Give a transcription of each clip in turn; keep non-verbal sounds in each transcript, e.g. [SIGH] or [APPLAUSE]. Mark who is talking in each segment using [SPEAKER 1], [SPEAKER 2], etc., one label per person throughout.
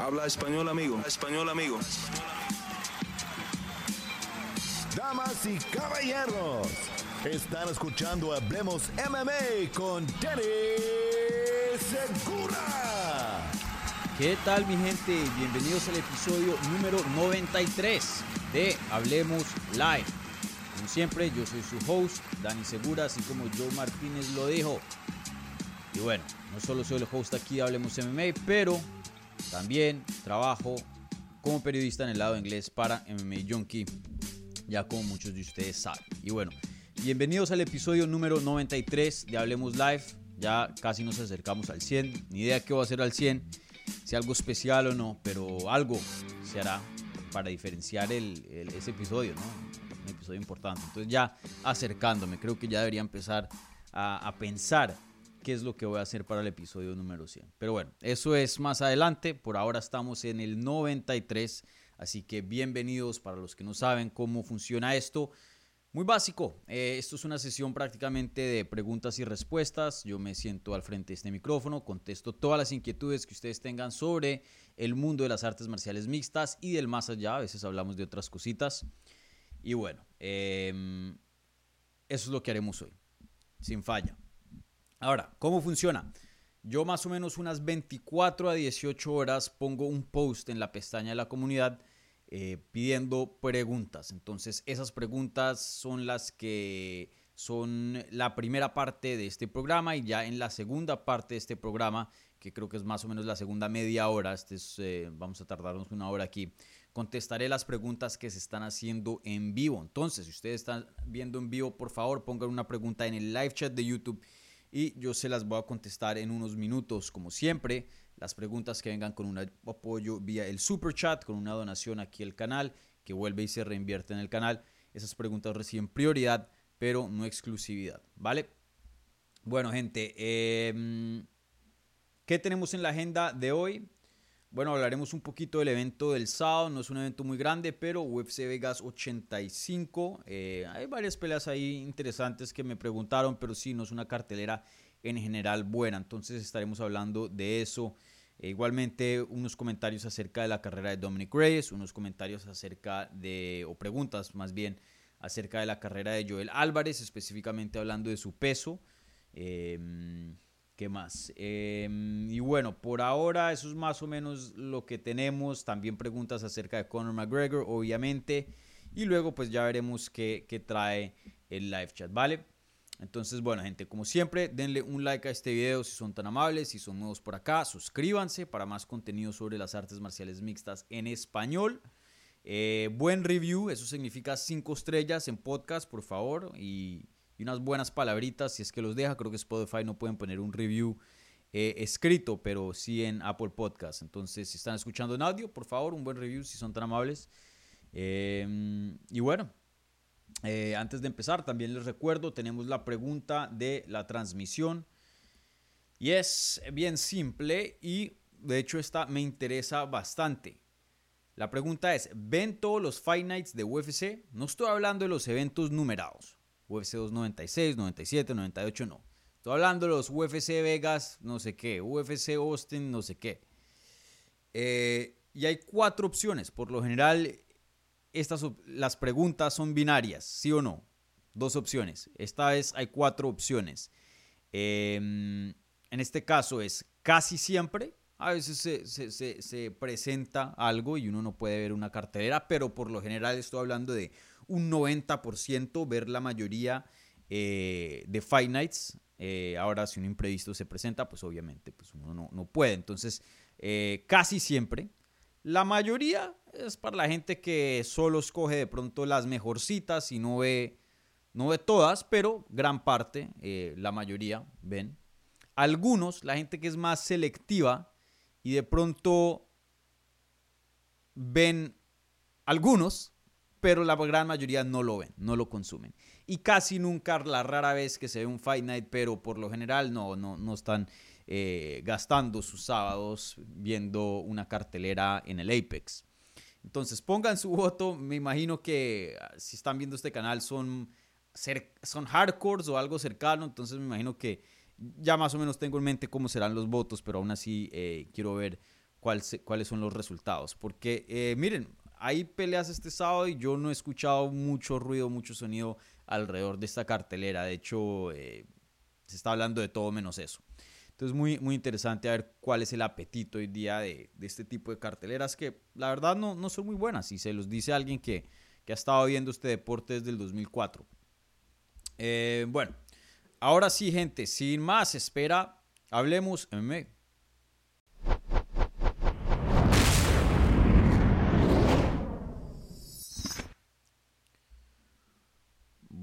[SPEAKER 1] Habla español, amigo. español, amigo.
[SPEAKER 2] Damas y caballeros, están escuchando Hablemos MMA con Danny Segura.
[SPEAKER 3] ¿Qué tal mi gente? Bienvenidos al episodio número 93 de Hablemos Live. Como siempre, yo soy su host, Dani Segura, así como Joe Martínez lo dijo. Y bueno, no solo soy el host aquí de Hablemos MMA, pero también trabajo como periodista en el lado inglés para MMA Junkie, ya como muchos de ustedes saben. Y bueno, bienvenidos al episodio número 93 de Hablemos Live. Ya casi nos acercamos al 100, ni idea qué va a ser al 100, si algo especial o no, pero algo se hará para diferenciar el, ese episodio, ¿no? Un episodio importante. Entonces ya acercándome, creo que ya debería empezar a, a pensar qué es lo que voy a hacer para el episodio número 100. Pero bueno, eso es más adelante. Por ahora estamos en el 93. Así que bienvenidos para los que no saben cómo funciona esto. Muy básico, eh, esto es una sesión prácticamente de preguntas y respuestas. Yo me siento al frente de este micrófono, contesto todas las inquietudes que ustedes tengan sobre el mundo de las artes marciales mixtas y del más allá. A veces hablamos de otras cositas. Y bueno, em, eso es lo que haremos hoy, sin falla. Ahora, ¿cómo funciona? Yo más o menos unas 24 a 18 horas pongo un post en la pestaña de la comunidad eh, pidiendo preguntas. Entonces esas preguntas son las que son la primera parte de este programa y ya en la segunda parte de este programa, que creo que es más o menos la segunda media hora, este eh, vamos a tardarnos una hora aquí, contestaré las preguntas que se están haciendo en vivo. Entonces, si ustedes están viendo en vivo, por favor pongan una pregunta en el live chat de YouTube y yo se las voy a contestar en unos minutos, como siempre. Las preguntas que vengan con un apoyo vía el super chat, con una donación aquí al canal, que vuelve y se reinvierte en el canal. Esas preguntas reciben prioridad, pero no exclusividad, ¿vale? Bueno, gente, em, ¿qué tenemos en la agenda de hoy? Bueno, hablaremos un poquito del evento del sábado. No es un evento muy grande, pero UFC Vegas 85. Eh, hay varias peleas ahí interesantes que me preguntaron, pero sí, no es una cartelera en general buena. Entonces estaremos hablando de eso. Eh, igualmente, unos comentarios acerca de la carrera de Dominic Reyes, unos comentarios acerca de, o preguntas más bien, acerca de la carrera de Joel Álvarez, específicamente hablando de su peso. Eh, ¿Qué más? Em, y bueno, por ahora eso es más o menos lo que tenemos. También preguntas acerca de Conor McGregor, obviamente. Y luego pues ya veremos qué, qué trae el live chat, ¿vale? Entonces, bueno, gente, como siempre, denle un like a este video si son tan amables, si son nuevos por acá, suscríbanse para más contenido sobre las artes marciales mixtas en español. Eh, buen review, eso significa cinco estrellas en podcast, por favor, y y unas buenas palabritas, si es que los deja. Creo que Spotify no pueden poner un review eh, escrito, pero sí en Apple Podcast. Entonces, si están escuchando en audio, por favor, un buen review si son tan amables. Em, y bueno, eh, antes de empezar, también les recuerdo, tenemos la pregunta de la transmisión. Y es bien simple y de hecho esta me interesa bastante. La pregunta es, ¿ven todos los Fight Nights de UFC? No estoy hablando de los eventos numerados. UFC 296, 97, 98, no. Estoy hablando de los UFC Vegas, no sé qué, UFC Austin, no sé qué. Eh, y hay cuatro opciones. Por lo general, estas, las preguntas son binarias, sí o no. Dos opciones. Esta vez hay cuatro opciones. Em, en este caso es casi siempre. A veces se, se, presenta algo y uno no puede ver una cartelera, pero por lo general estoy hablando de un 90% ver la mayoría eh, de Fight Nights. Eh, ahora, si un imprevisto se presenta, pues obviamente pues uno no, puede. Entonces, eh, casi siempre. La mayoría es para la gente que solo escoge de pronto las mejorcitas y no ve, no ve todas, pero gran parte, la mayoría ven. Algunos, la gente que es más selectiva y de pronto ven algunos, pero la gran mayoría no lo ven, no lo consumen. Y casi nunca, la rara vez que se ve un Fight Night, pero por lo general no, no, no están eh, gastando sus sábados viendo una cartelera en el Apex. Entonces pongan su voto, me imagino que ah, si están viendo este canal son, son hardcores o algo cercano, entonces me imagino que ya más o menos tengo en mente cómo serán los votos, pero aún así eh, quiero ver cuáles son los resultados. Porque, eh, miren, hay peleas este sábado y yo no he escuchado mucho ruido, mucho sonido alrededor de esta cartelera. De hecho, eh, se está hablando de todo menos eso. Entonces, muy, muy interesante a ver cuál es el apetito hoy día de, este tipo de carteleras que la verdad no, no, son muy buenas. Y se los dice alguien que, que ha estado viendo este deporte desde el 2004. Eh, bueno, ahora sí, gente, sin más espera, hablemos.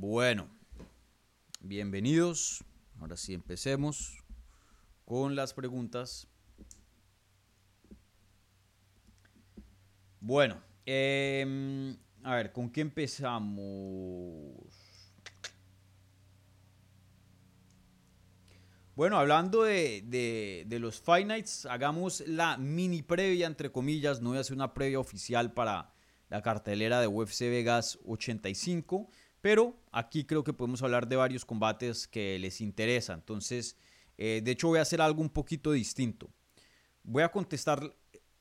[SPEAKER 3] Bueno, bienvenidos. Ahora sí empecemos con las preguntas. Bueno, em, a ver, ¿con qué empezamos? Bueno, hablando de, de, los Fight Nights, hagamos la mini previa, entre comillas. No voy a hacer una previa oficial para la cartelera de UFC Vegas 85 pero aquí creo que podemos hablar de varios combates que les interesa. Entonces, eh, de hecho voy a hacer algo un poquito distinto. Voy a contestar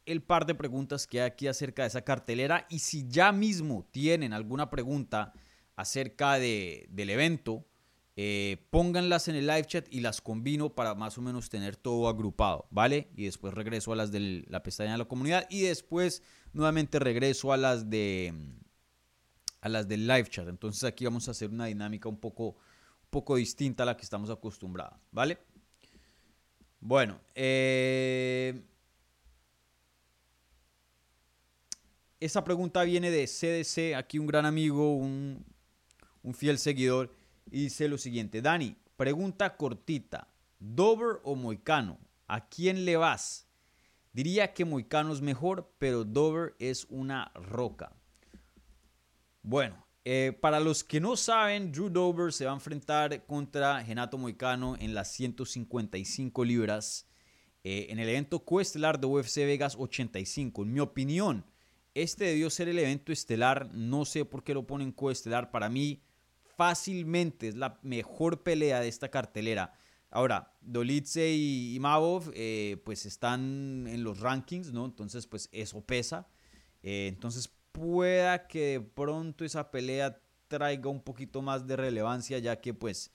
[SPEAKER 3] el par de preguntas que hay aquí acerca de esa cartelera y si ya mismo tienen alguna pregunta acerca de, del evento, eh, pónganlas en el live chat y las combino para más o menos tener todo agrupado, ¿vale? Y después regreso a las de la pestaña de la comunidad y después nuevamente regreso a las de a las del live chat. Entonces aquí vamos a hacer una dinámica un poco, un poco distinta a la que estamos acostumbrados, ¿vale? Bueno, eh, esa pregunta viene de CDC, aquí un gran amigo, un, un fiel seguidor, y dice lo siguiente, Dani, pregunta cortita, Dover o Moicano, ¿a quién le vas? Diría que Moicano es mejor, pero Dover es una roca. Bueno, eh, para los que no saben, Drew Dover se va a enfrentar contra Genato Moicano en las 155 libras eh, en el evento coestelar de UFC Vegas 85. En mi opinión, este debió ser el evento estelar. No sé por qué lo ponen coestelar. Para mí, fácilmente es la mejor pelea de esta cartelera. Ahora, Dolitze y, Mavov eh, pues están en los rankings, ¿no? Entonces, pues eso pesa. entonces, pueda que de pronto esa pelea traiga un poquito más de relevancia, ya que pues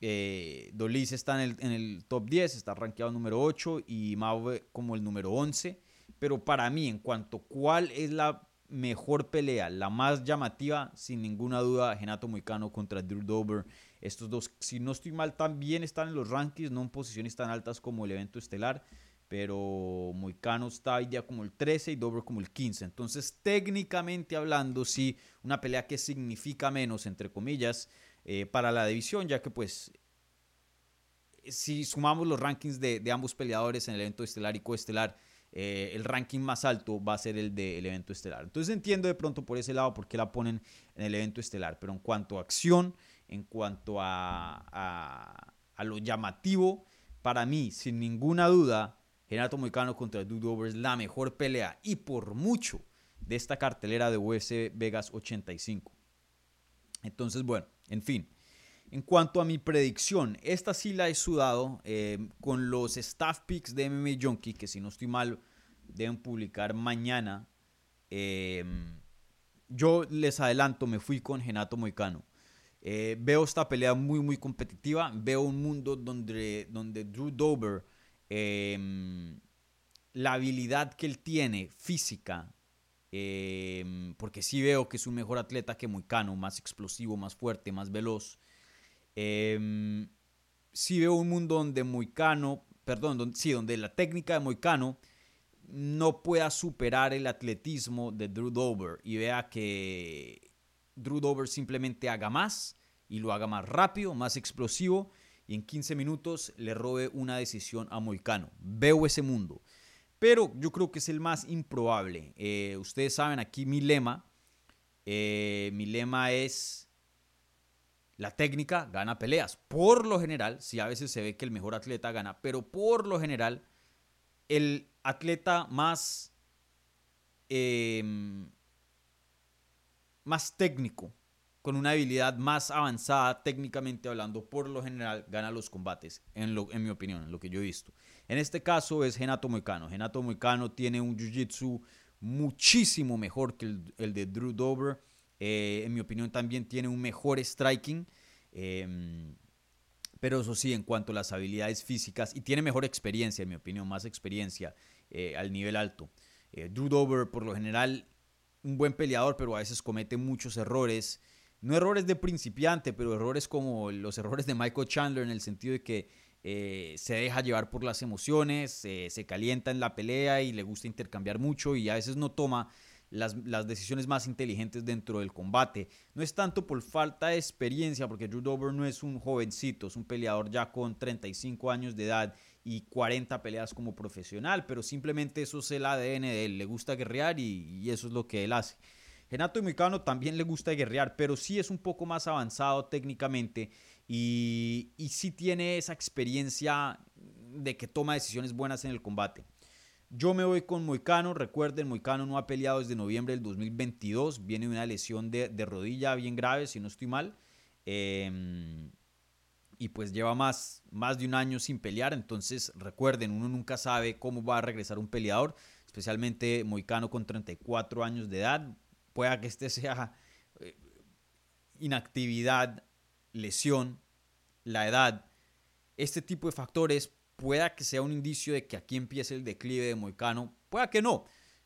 [SPEAKER 3] eh, Dolis está en el, top 10, está rankeado número 8 y Mao como el número 11. Pero para mí, en cuanto a cuál es la mejor pelea, la más llamativa, sin ninguna duda, Genato Moicano contra Drew Dober. Estos dos, si no estoy mal, también están en los rankings, no en posiciones tan altas como el evento estelar pero Moicano está ya como el 13 y Dover como el 15. Entonces, técnicamente hablando, sí, una pelea que significa menos, entre comillas, eh, para la división, ya que pues si sumamos los rankings de, ambos peleadores en el evento estelar y coestelar, eh, el ranking más alto va a ser el del evento estelar. Entonces entiendo de pronto por ese lado por qué la ponen en el evento estelar, pero en cuanto a acción, en cuanto a, a lo llamativo, para mí, sin ninguna duda, Renato Moicano contra Dude Dover es la mejor pelea y por mucho de esta cartelera de UFC Vegas 85. Entonces, bueno, en fin. En cuanto a mi predicción, esta sí la he sudado eh, con los staff picks de MMA Junkie, que si no estoy mal, deben publicar mañana. Em, yo les adelanto, me fui con Renato Moicano. Eh, veo esta pelea muy, muy competitiva. Veo un mundo donde, donde Drew Dover Em, la habilidad que él tiene física, em, porque sí veo que es un mejor atleta que Moicano, más explosivo, más fuerte, más veloz. Eh, sí veo un mundo donde Moicano, perdón, sí, donde la técnica de Moicano no pueda superar el atletismo de Drew Dover y vea que Drew Dover simplemente haga más y lo haga más rápido, más explosivo y en 15 minutos le robe una decisión a Moicano. Veo ese mundo. Pero yo creo que es el más improbable. Eh, ustedes saben aquí mi lema. Eh, mi lema es la técnica gana peleas. Por lo general, si a veces se ve que el mejor atleta gana, pero por lo general, el atleta más, em, más técnico con una habilidad más avanzada técnicamente hablando, por lo general gana los combates, en, lo, en mi opinión, en lo que yo he visto. En este caso es Genato Moicano. Genato Moicano tiene un jiu-jitsu muchísimo mejor que el, de Drew Dover. Eh, en mi opinión también tiene un mejor striking. Em, pero eso sí, en cuanto a las habilidades físicas, y tiene mejor experiencia, en mi opinión, más experiencia eh, al nivel alto. Eh, Drew Dover, por lo general, un buen peleador, pero a veces comete muchos errores. No errores de principiante, pero errores como los errores de Michael Chandler en el sentido de que eh, se deja llevar por las emociones, se calienta en la pelea y le gusta intercambiar mucho y a veces no toma las, decisiones más inteligentes dentro del combate. No es tanto por falta de experiencia, porque Drew Dover no es un jovencito, es un peleador ya con 35 años de edad y 40 peleas como profesional, pero simplemente eso es el ADN de él, le gusta guerrear y, eso es lo que él hace. Renato Micano también le gusta guerrear, pero sí es un poco más avanzado técnicamente y, sí tiene esa experiencia de que toma decisiones buenas en el combate. Yo me voy con Moicano. Recuerden, Moicano no ha peleado desde noviembre del 2022. Viene de una lesión de, rodilla bien grave, si no estoy mal. Em, y pues lleva más, más de un año sin pelear. Entonces, recuerden, uno nunca sabe cómo va a regresar un peleador, especialmente Moicano con 34 años de edad. Pueda que este sea eh, inactividad, lesión, la edad. Este tipo de factores pueda que sea un indicio de que aquí empiece el declive de Moicano. Pueda que no.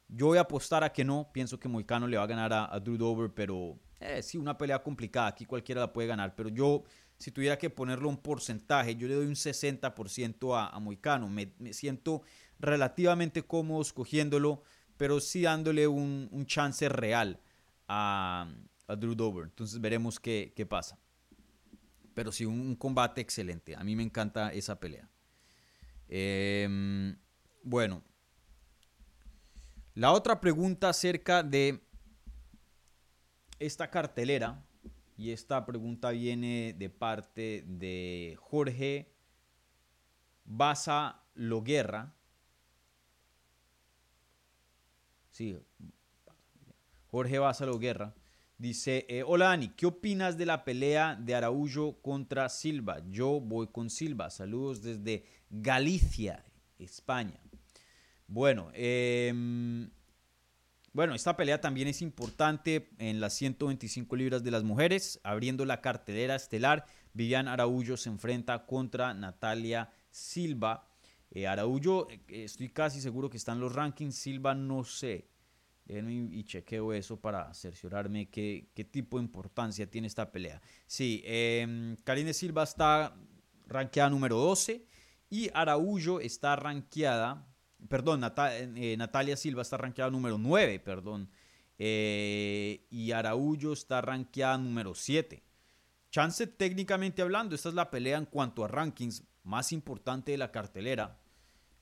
[SPEAKER 3] Yo voy a apostar a que no. Pienso que Moicano le va a ganar a, Drew Dover, pero eh, sí, una pelea complicada. Aquí cualquiera la puede ganar. Pero yo, si tuviera que ponerlo un porcentaje, yo le doy un 60% a, a Moicano. Me, siento relativamente cómodo escogiéndolo, pero sí dándole un, chance real a, Drew Dover. Entonces veremos qué, pasa. Pero sí, un combate excelente. A mí me encanta esa pelea. Em, bueno, la otra pregunta acerca de esta cartelera, y esta pregunta viene de parte de Jorge Baza Loguerra. Sí, Jorge Baza Loguerra. Dice, eh, hola Dani, ¿qué opinas de la pelea de Araújo contra Silva? Yo voy con Silva. Saludos desde Galicia, España. Bueno, em, bueno, esta pelea también es importante en las 125 libras de las mujeres, abriendo la cartelera estelar. Vivian Araújo se enfrenta contra Natalia Silva. Eh, Araújo, eh, estoy casi seguro que está en los rankings. Silva, no sé y chequeo eso para cerciorarme qué, qué, tipo de importancia tiene esta pelea. Sí, eh, Karine Silva está rankeada número 12 y Araújo está rankeada, perdón, eh, Natalia Silva está rankeada número 9, perdón, eh, y Araújo está rankeada número 7. Chance técnicamente hablando, esta es la pelea en cuanto a rankings más importante de la cartelera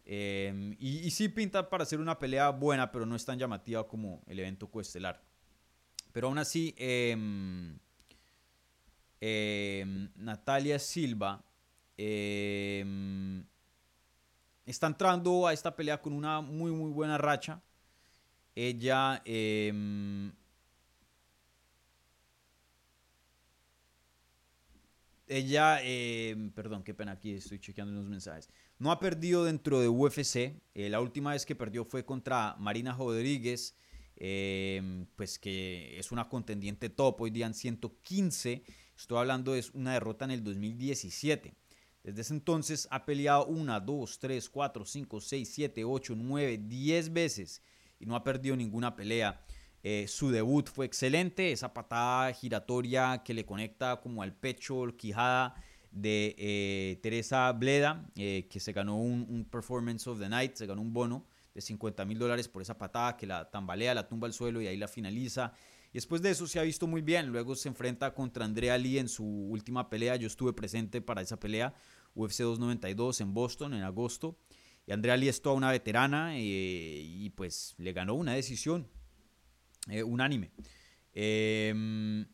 [SPEAKER 3] Em, y, sí pinta para hacer una pelea buena, pero no es tan llamativa como el evento coestelar. Pero aún así, em, em, Natalia Silva está entrando a esta pelea con una muy, muy buena racha. Ella ella, perdón, qué pena aquí, estoy chequeando unos mensajes. No ha perdido dentro de UFC. Eh, la última vez que perdió fue contra Marina Rodríguez, em, pues que es una contendiente top, hoy día en 115. Estoy hablando de una derrota en el 2017. Desde ese entonces ha peleado una, dos, tres, cuatro, cinco, seis, siete, ocho, nueve, diez veces y no ha perdido ninguna pelea. Eh, su debut fue excelente, esa patada giratoria que le conecta como al pecho, quijada, de eh, Teresa Bleda, eh, que se ganó un, Performance of the Night, se ganó un bono de 50 mil dólares por esa patada que la tambalea, la tumba al suelo y ahí la finaliza. Y después de eso se ha visto muy bien. Luego se enfrenta contra Andrea Lee en su última pelea. Yo estuve presente para esa pelea, UFC 292 en Boston en agosto. Y Andrea Lee es toda una veterana eh, y pues le ganó una decisión unánime. Eh,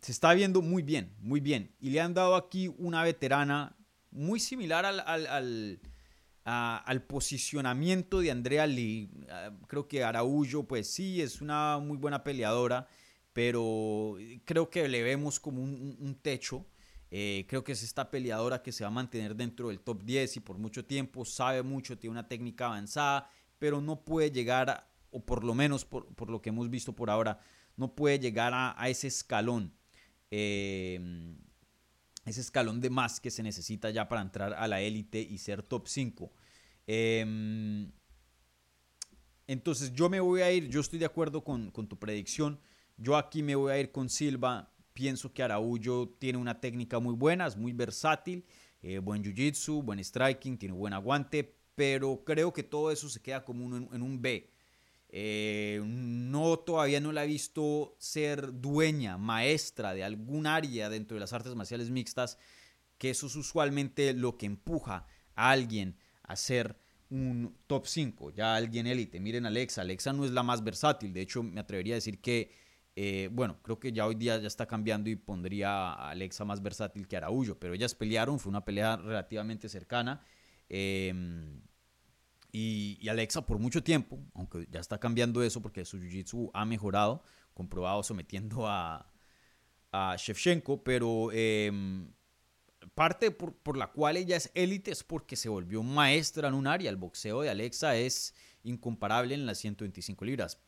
[SPEAKER 3] se está viendo muy bien, muy bien. Y le han dado aquí una veterana muy similar al, al, posicionamiento de Andrea Lee. Ah, creo que Araújo, pues sí, es una muy buena peleadora, pero creo que le vemos como un, techo. Eh, creo que es esta peleadora que se va a mantener dentro del top 10 y por mucho tiempo sabe mucho, tiene una técnica avanzada, pero no puede llegar, o por lo menos por, lo que hemos visto por ahora, no puede llegar a, ese escalón. Eh, ese escalón de más que se necesita ya para entrar a la élite y ser top 5. Em, entonces yo me voy a ir, yo estoy de acuerdo con, con, tu predicción. Yo aquí me voy a ir con Silva. Pienso que Araújo tiene una técnica muy buena, es muy versátil, eh, buen jiu-jitsu, buen striking, tiene buen aguante, pero creo que todo eso se queda como en, un B. Eh, no todavía no la he visto ser dueña, maestra de algún área dentro de las artes marciales mixtas, que eso es usualmente lo que empuja a alguien a ser un top 5, ya alguien élite. Miren Alexa, Alexa no es la más versátil, de hecho me atrevería a decir que eh, bueno, creo que ya hoy día ya está cambiando y pondría a Alexa más versátil que Araújo, pero ellas pelearon, fue una pelea relativamente cercana. Em, y, Alexa por mucho tiempo, aunque ya está cambiando eso porque su jiu-jitsu ha mejorado, comprobado sometiendo a, Shevchenko, pero em, parte por, la cual ella es élite es porque se volvió maestra en un área. El boxeo de Alexa es incomparable en las 125 libras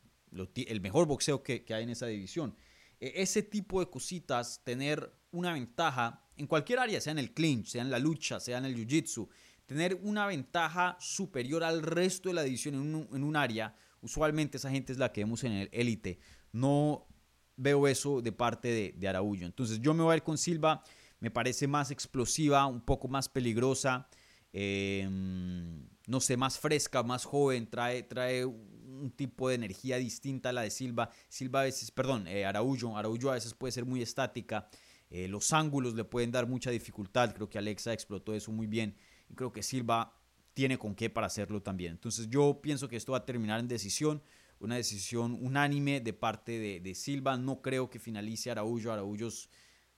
[SPEAKER 3] el mejor boxeo que, hay en esa división. E, ese tipo de cositas, tener una ventaja en cualquier área, sea en el clinch, sea en la lucha, sea en el jiu-jitsu, tener una ventaja superior al resto de la división en un, área, usualmente esa gente es la que vemos en el élite. No veo eso de parte de, de Araújo. Entonces yo me voy a ir con Silva, me parece más explosiva, un poco más peligrosa, em, no sé, más fresca, más joven, trae, trae un tipo de energía distinta a la de Silva. Silva a veces, perdón, eh, Araújo, Araújo a veces puede ser muy estática. Eh, los ángulos le pueden dar mucha dificultad. Creo que Alexa explotó eso muy bien. Creo que Silva tiene con qué para hacerlo también. Entonces yo pienso que esto va a terminar en decisión. Una decisión unánime de parte de, Silva. No creo que finalice Araújo. Araújo es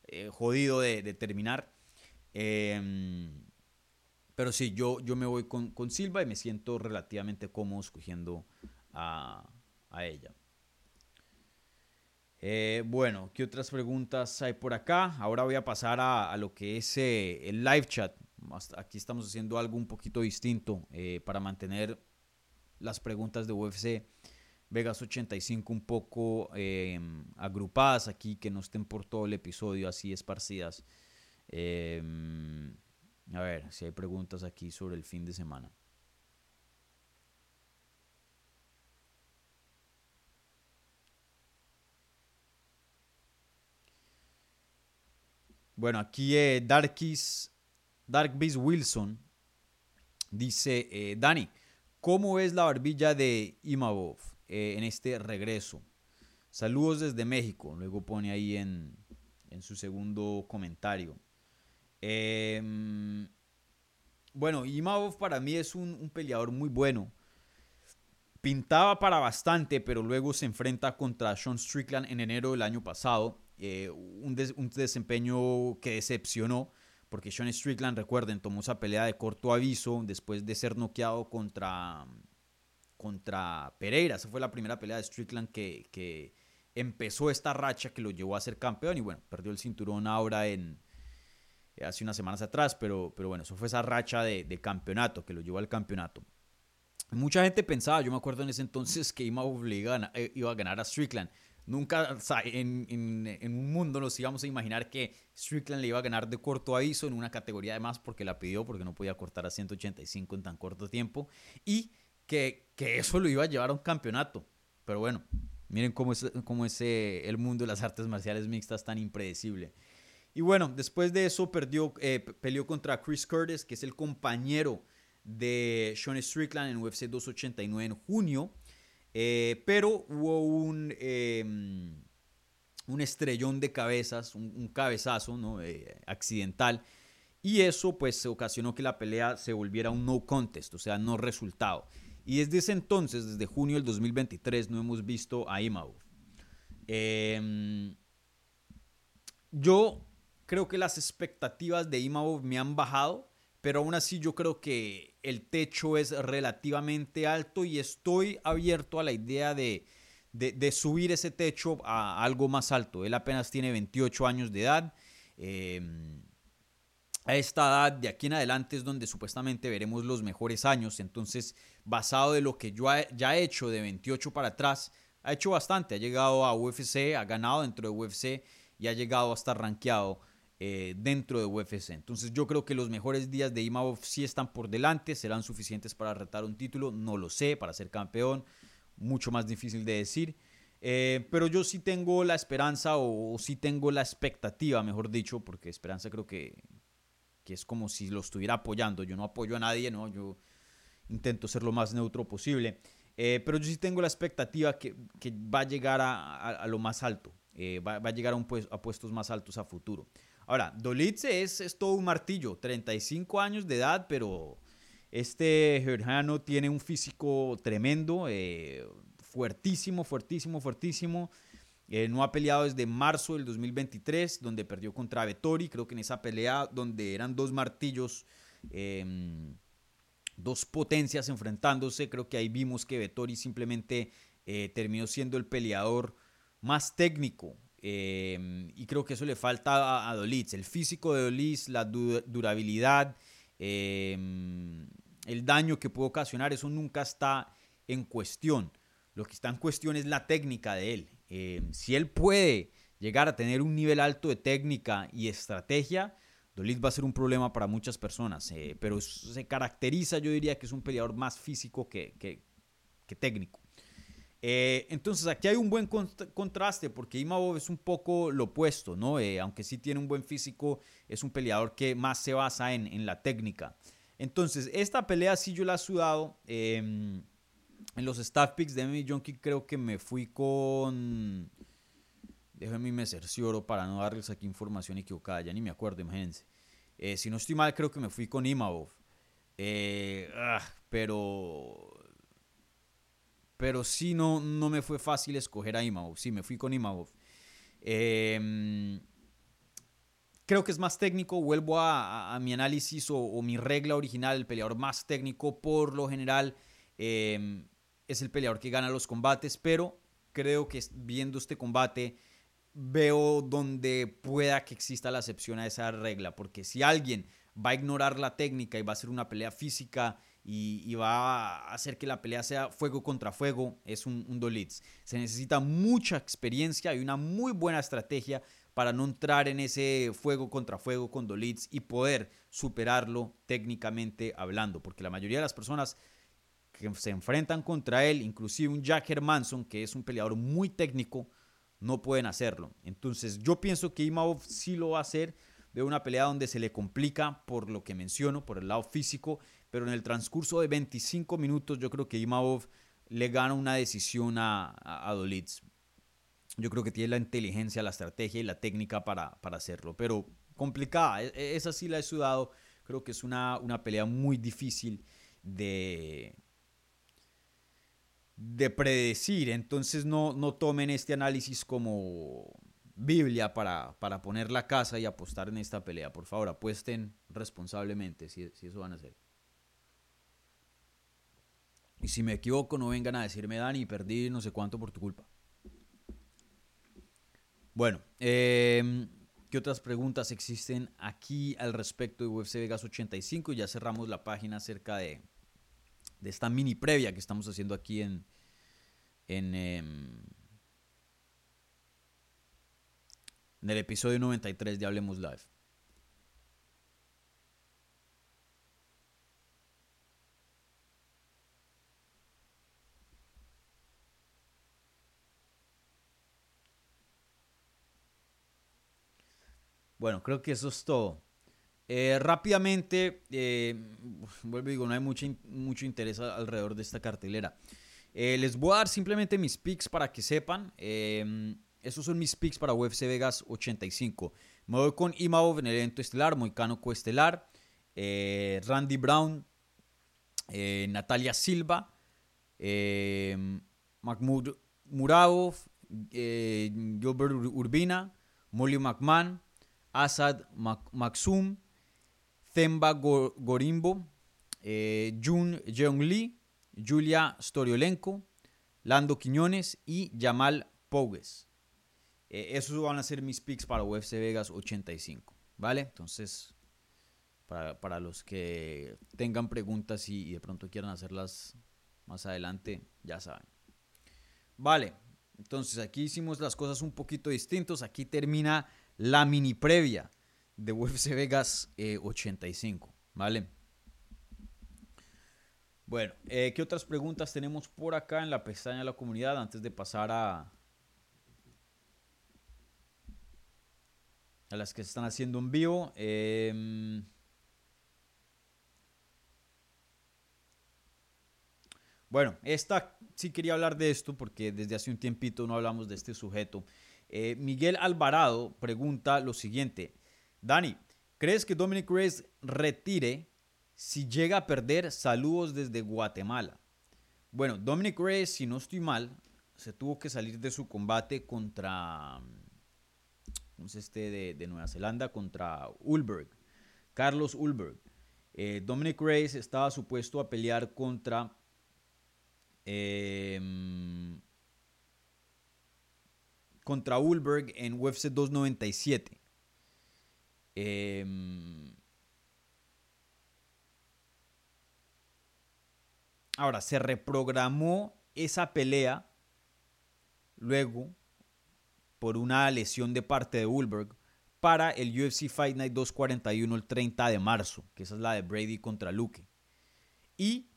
[SPEAKER 3] eh, jodido de, terminar. Em, pero sí, yo, yo me voy con, con, Silva y me siento relativamente cómodo escogiendo a, ella. Eh, bueno, ¿qué otras preguntas hay por acá? Ahora voy a pasar a, lo que es eh, el live chat. Aquí estamos haciendo algo un poquito distinto eh, para mantener las preguntas de UFC Vegas 85 un poco em, agrupadas aquí, que no estén por todo el episodio así esparcidas. Em, a ver si hay preguntas aquí sobre el fin de semana. Bueno, aquí eh, Darkis, Dark Beast Wilson dice, eh, Dani, ¿cómo es la barbilla de Imavov eh, en este regreso? Saludos desde México, luego pone ahí en, su segundo comentario. Em, bueno, Imavov para mí es un, un, peleador muy bueno. Pintaba para bastante, pero luego se enfrenta contra Sean Strickland en enero del año pasado eh, un, desempeño que decepcionó, porque Sean Strickland, recuerden, tomó esa pelea de corto aviso después de ser noqueado contra, contra Pereira. Esa fue la primera pelea de Strickland que, empezó esta racha que lo llevó a ser campeón y bueno, perdió el cinturón ahora en hace unas semanas atrás, pero, pero bueno, eso fue esa racha de, campeonato que lo llevó al campeonato. Mucha gente pensaba, yo me acuerdo en ese entonces que iba a ganar a Strickland. Nunca en, un mundo nos íbamos a imaginar que Strickland le iba a ganar de corto aviso en una categoría de más porque la pidió, porque no podía cortar a 185 en tan corto tiempo. Y que, eso lo iba a llevar a un campeonato. Pero bueno, miren cómo es, cómo es eh, el mundo de las artes marciales mixtas tan impredecible. Y bueno, después de eso perdió, eh, peleó contra Chris Curtis, que es el compañero de Sean Strickland en UFC 289 en junio. Eh, pero hubo un, em, un estrellón de cabezas, un, cabezazo ¿no? Eh, accidental. Y eso pues ocasionó que la pelea se volviera un no contest, o sea, no resultado. Y desde ese entonces, desde junio del 2023, no hemos visto a Imavov. Em, yo creo que las expectativas de Imavov me han bajado pero aún así yo creo que el techo es relativamente alto y estoy abierto a la idea de, de, subir ese techo a algo más alto. Él apenas tiene 28 años de edad. Em, a esta edad, de aquí en adelante, es donde supuestamente veremos los mejores años. Entonces, basado de lo que yo ya ha hecho de 28 para atrás, ha hecho bastante. Ha llegado a UFC, ha ganado dentro de UFC y ha llegado a estar rankeado eh, dentro de UFC. Entonces yo creo que los mejores días de Imavov sí están por delante, serán suficientes para retar un título, no lo sé, para ser campeón, mucho más difícil de decir. Eh, pero yo sí tengo la esperanza o, sí tengo la expectativa, mejor dicho, porque esperanza creo que, que es como si lo estuviera apoyando. Yo no apoyo a nadie, ¿no? Yo intento ser lo más neutro posible. Eh, pero yo sí tengo la expectativa que, que va a llegar a, a lo más alto. Eh, va, a llegar a, un a, puestos más altos a futuro. Ahora, Dolitze es, todo un martillo, 35 años de edad, pero este georgiano tiene un físico tremendo, eh, fuertísimo, fuertísimo, fuertísimo. Eh, no ha peleado desde marzo del 2023, donde perdió contra Vettori. Creo que en esa pelea, donde eran dos martillos, em, dos potencias enfrentándose, creo que ahí vimos que Vettori simplemente terminó siendo el peleador más técnico. Em, y creo que eso le falta a, a Dolitz. El físico de Dolitz, la durabilidad, em, el daño que puede ocasionar, eso nunca está en cuestión. Lo que está en cuestión es la técnica de él. Em, si él puede llegar a tener un nivel alto de técnica y estrategia, Dolitz va a ser un problema para muchas personas. Eh, pero se caracteriza, yo diría que es un peleador más físico que, que técnico. Eh, entonces aquí hay un buen contraste porque Imavov es un poco lo opuesto, ¿no? Eh, aunque sí tiene un buen físico, es un peleador que más se basa en, la técnica. Entonces, esta pelea sí yo la he sudado. Em, en los staff picks de MMA Junkie creo que me fui con... Déjenme me cercioro para no darles aquí información equivocada, ya ni me acuerdo, imagínense. Eh, si no estoy mal, creo que me fui con Imavov. Ah, pero pero sí no, no me fue fácil escoger a Imavov. Sí, me fui con Imavov. Em, creo que es más técnico. Vuelvo a, mi análisis o, mi regla original. El peleador más técnico, por lo general, em, es el peleador que gana los combates. Pero creo que viendo este combate, veo donde pueda que exista la excepción a esa regla. Porque si alguien va a ignorar la técnica y va a ser una pelea física y, va a hacer que la pelea sea fuego contra fuego, es un, un Dolitz. Se necesita mucha experiencia y una muy buena estrategia para no entrar en ese fuego contra fuego con Dolitz y poder superarlo técnicamente hablando, porque la mayoría de las personas que se enfrentan contra él, inclusive un Jack Hermanson, que es un peleador muy técnico, no pueden hacerlo. Entonces yo pienso que Imavov sí lo va a hacer. Veo una pelea donde se le complica por lo que menciono, por el lado físico pero en el transcurso de 25 minutos yo creo que Imavov le gana una decisión a, a, Dolitz. Yo creo que tiene la inteligencia, la estrategia y la técnica para, hacerlo, pero complicada. E, e, esa sí la he sudado. Creo que es una, una pelea muy difícil de, de predecir. Entonces no, no tomen este análisis como Biblia para, para, poner la casa y apostar en esta pelea. Por favor, apuesten responsablemente si, si eso van a hacer. Y si me equivoco, no vengan a decirme, Dani, perdí no sé cuánto por tu culpa. Bueno, em, ¿qué otras preguntas existen aquí al respecto de UFC Vegas 85? Ya cerramos la página acerca de, de esta mini previa que estamos haciendo aquí en, en, em, en el episodio 93 de Hablemos Live. Bueno, creo que eso es todo. Eh, rápidamente, eh, vuelvo y digo, no hay mucho, mucho interés alrededor de esta cartelera. Eh, les voy a dar simplemente mis picks para que sepan. esos son mis picks para UFC Vegas 85. Me voy con Imavov en el evento estelar, Moicano coestelar, Randy Brown, Natalia Silva, Mahmoud Muradov, Gilbert Urbina, Molly McMahon, Asad Maxum, Themba Gorimbo, eh, Jun Jeong Lee, Julia Storiolenko, Lando Quiñones y Jamal Pogues. Eh, esos van a ser mis picks para UFC Vegas 85, ¿vale? Entonces, para, los que tengan preguntas y, de pronto quieran hacerlas más adelante, ya saben. Vale, entonces aquí hicimos las cosas un poquito distintos. Aquí termina la mini previa de UFC Vegas 85, eh, ¿vale? Bueno, eh, ¿qué otras preguntas tenemos por acá en la pestaña de la comunidad antes de pasar a, las que se están haciendo en vivo. Em, bueno, esta sí quería hablar de esto porque desde hace un tiempito no hablamos de este sujeto. Eh, Miguel Alvarado pregunta lo siguiente. Dani, ¿crees que Dominic Reyes retire si llega a perder? Saludos desde Guatemala. Bueno, Dominic Reyes, si no estoy mal, se tuvo que salir de su combate contra este de, Nueva Zelanda contra Ulberg, Carlos Ulberg. Eh, Dominic Reyes estaba supuesto a pelear contra em, contra Ulberg en UFC 297. Em, ahora, se reprogramó esa pelea luego por una lesión de parte de Ulberg para el UFC Fight Night 241 el 30 de marzo, que esa es la de Brady contra Luke. Y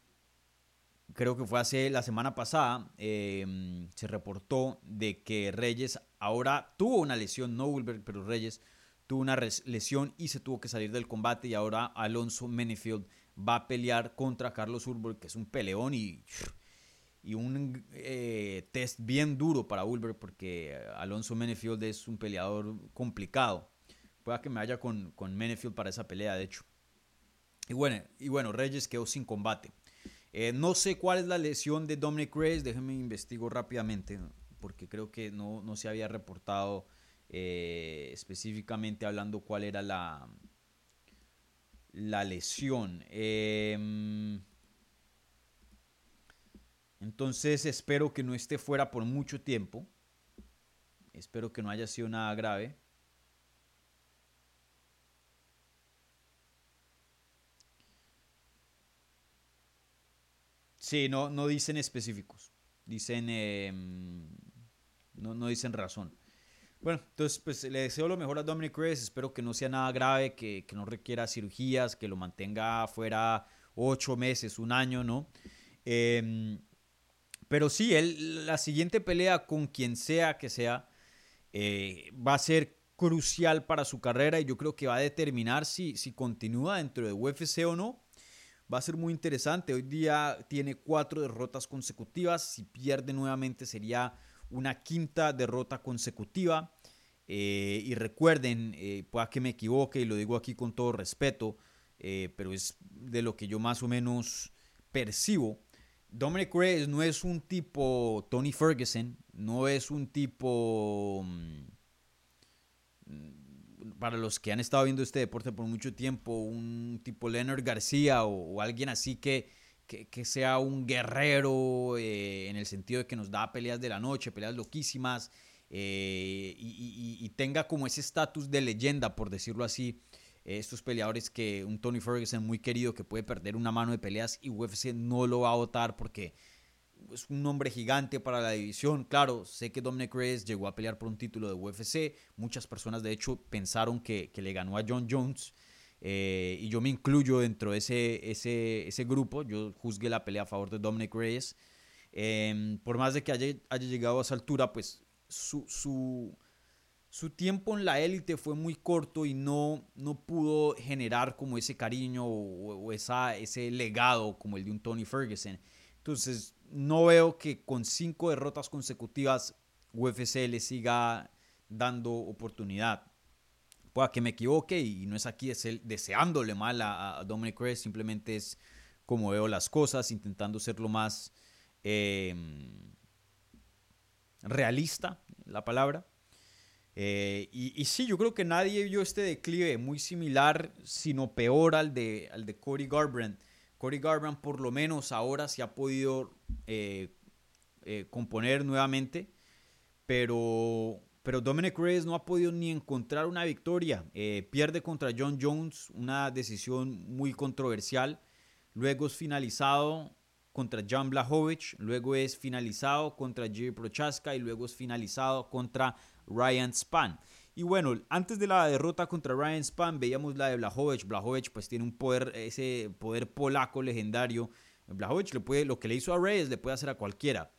[SPEAKER 3] creo que fue hace la semana pasada, em, se reportó de que Reyes ahora tuvo una lesión, no Ulberg, pero Reyes tuvo una lesión y se tuvo que salir del combate y ahora Alonso Menefield va a pelear contra Carlos Ulberg, que es un peleón y y un eh, test bien duro para Ulberg porque Alonso Menefield es un peleador complicado. Pueda que me vaya con, con Menefield para esa pelea, de hecho. Y bueno, y bueno Reyes quedó sin combate. Eh, no sé cuál es la lesión de Dominic Reyes, déjenme investigo rápidamente porque creo que no, no se había reportado eh, específicamente hablando cuál era la, la lesión. Eh, entonces espero que no esté fuera por mucho tiempo. Espero que no haya sido nada grave. Sí, no, no dicen específicos. Dicen. Em, no, dicen razón. Bueno, entonces pues le deseo lo mejor a Dominic Reyes. Espero que no sea nada grave, que, que no requiera cirugías, que lo mantenga fuera ocho meses, un año, ¿no? Eh, pero sí, él, la siguiente pelea con quien sea que sea eh, va a ser crucial para su carrera y yo creo que va a determinar si, si continúa dentro de UFC o no. Va a ser muy interesante. Hoy día tiene cuatro derrotas consecutivas. Si pierde nuevamente sería una quinta derrota consecutiva. Eh, y recuerden, eh, pueda que me equivoque y lo digo aquí con todo respeto, pero es de lo que yo más o menos percibo. Dominic Reyes no es un tipo Tony Ferguson, no es un tipo... Para los que han estado viendo este deporte por mucho tiempo, un tipo Leonard García o, alguien así que, que, sea un guerrero eh, en el sentido de que nos da peleas de la noche, peleas loquísimas eh, y, tenga como ese estatus de leyenda, por decirlo así, estos peleadores que un Tony Ferguson muy querido que puede perder una mano de peleas y UFC no lo va a votar porque es un nombre gigante para la división. Claro, sé que Dominic Reyes llegó a pelear por un título de UFC. Muchas personas, de hecho, pensaron que, le ganó a John Jones. Eh, y yo me incluyo dentro de ese, ese, ese, grupo. Yo juzgué la pelea a favor de Dominic Reyes. Em, por más de que haya, haya, llegado a esa altura, pues su, su, su tiempo en la élite fue muy corto y no, no pudo generar como ese cariño o, esa, ese legado como el de un Tony Ferguson. Entonces, no veo que con cinco derrotas consecutivas UFC le siga dando oportunidad. Pueda que me equivoque y no es aquí deseándole mal a, Dominic Reyes, simplemente es como veo las cosas, intentando ser lo más em, realista, la palabra. Eh, y, sí, yo creo que nadie vio este declive muy similar, sino peor al de, al de Cody Garbrandt. Cody Garbrandt por lo menos ahora se ha podido eh, eh, componer nuevamente, pero, pero Dominic Reyes no ha podido ni encontrar una victoria. Eh, pierde contra John Jones, una decisión muy controversial. Luego es finalizado contra Jan Blachowicz, luego es finalizado contra Jerry Prochaska y luego es finalizado contra Ryan Span. Y bueno, antes de la derrota contra Ryan Span veíamos la de Blachowicz. Blachowicz pues tiene un poder, ese poder polaco legendario. Blachowicz le puede, lo que le hizo a Reyes le puede hacer a cualquiera.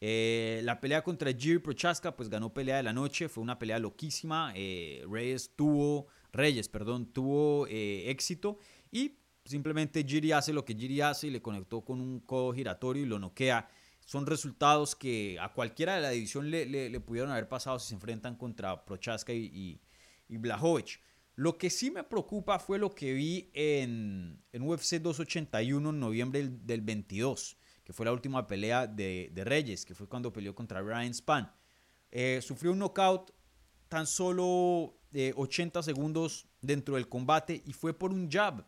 [SPEAKER 3] Eh, la pelea contra Jerry Prochaska pues ganó pelea de la noche, fue una pelea loquísima. Eh, Reyes tuvo, Reyes, perdón, tuvo eh, éxito y simplemente Giri hace lo que Giri hace y le conectó con un codo giratorio y lo noquea. Son resultados que a cualquiera de la división le, pudieron haber pasado si se enfrentan contra Prochaska y, y, Lo que sí me preocupa fue lo que vi en, en UFC 281 en noviembre del, 22, que fue la última pelea de, Reyes, que fue cuando peleó contra Ryan Span. Eh, sufrió un knockout tan solo de 80 segundos dentro del combate y fue por un jab.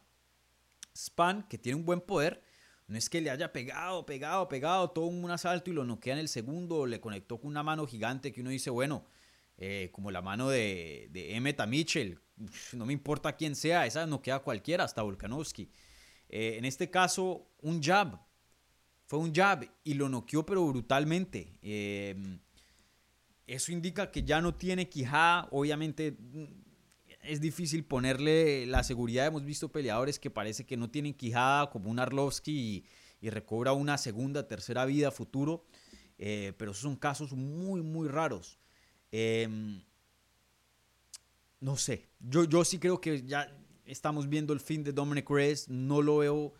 [SPEAKER 3] Span, que tiene un buen poder, no es que le haya pegado, pegado, pegado todo un asalto y lo noquea en el segundo, le conectó con una mano gigante que uno dice, bueno, eh, como la mano de, de Emmett Mitchell, no me importa quién sea, esa noquea cualquiera, hasta Volkanovski. Eh, en este caso, un jab, fue un jab y lo noqueó pero brutalmente. Eh, eso indica que ya no tiene quijada, obviamente es difícil ponerle la seguridad. Hemos visto peleadores que parece que no tienen quijada, como un Arlovsky, y, recobra una segunda, tercera vida futuro. Eh, pero esos son casos muy, muy raros. Em, no sé, yo, yo sí creo que ya estamos viendo el fin de Dominic Reyes. No lo veo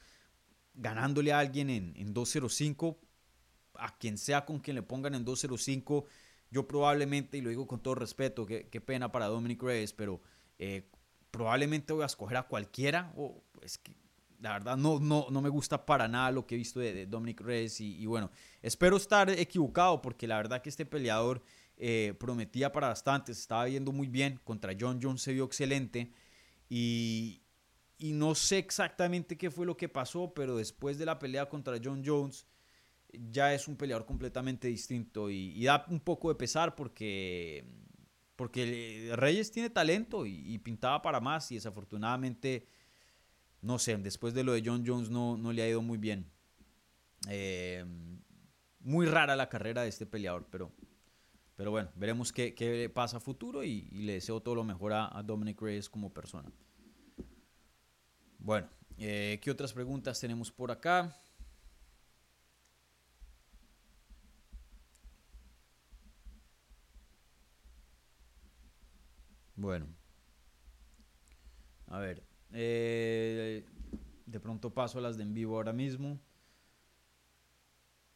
[SPEAKER 3] ganándole a alguien en, en 2.05. A quien sea con quien le pongan en 2.05. Yo probablemente, y lo digo con todo respeto, qué pena para Dominic Reyes, pero eh, probablemente voy a escoger a cualquiera. O es que la verdad no, no, no me gusta para nada lo que he visto de, Dominic Reyes. Y, bueno, espero estar equivocado porque la verdad que este peleador eh, prometía para bastante. Estaba viendo muy bien. Contra John Jones se vio excelente. Y, y no sé exactamente qué fue lo que pasó, pero después de la pelea contra John Jones ya es un peleador completamente distinto y, da un poco de pesar porque porque Reyes tiene talento y, pintaba para más y desafortunadamente, no sé, después de lo de John Jones no, no le ha ido muy bien. Eh, muy rara la carrera de este peleador, pero, pero bueno, veremos qué, pasa a futuro y, le deseo todo lo mejor a, Dominic Reyes como persona. Bueno, eh, ¿qué otras preguntas tenemos por acá? Bueno. A ver. Eh, de pronto paso a las de en vivo ahora mismo.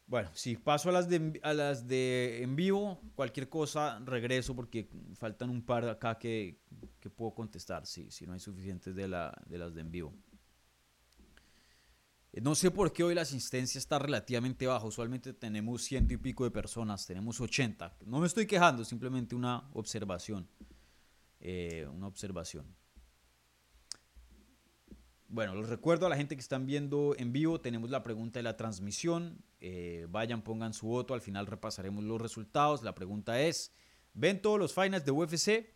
[SPEAKER 3] Bueno, si paso a las de, a las de en vivo, cualquier cosa regreso porque faltan un par acá que, puedo contestar, si, si no hay suficientes de, la, de las de en vivo. Eh, no sé por qué hoy la asistencia está relativamente baja. Usualmente tenemos ciento y pico de personas, tenemos 80. No me estoy quejando, simplemente una observación. Eh, una observación. Bueno, los recuerdo a la gente que están viendo en vivo, tenemos la pregunta de la transmisión. Eh, vayan, pongan su voto, al final repasaremos los resultados. La pregunta es, ¿ven todos los finals de UFC?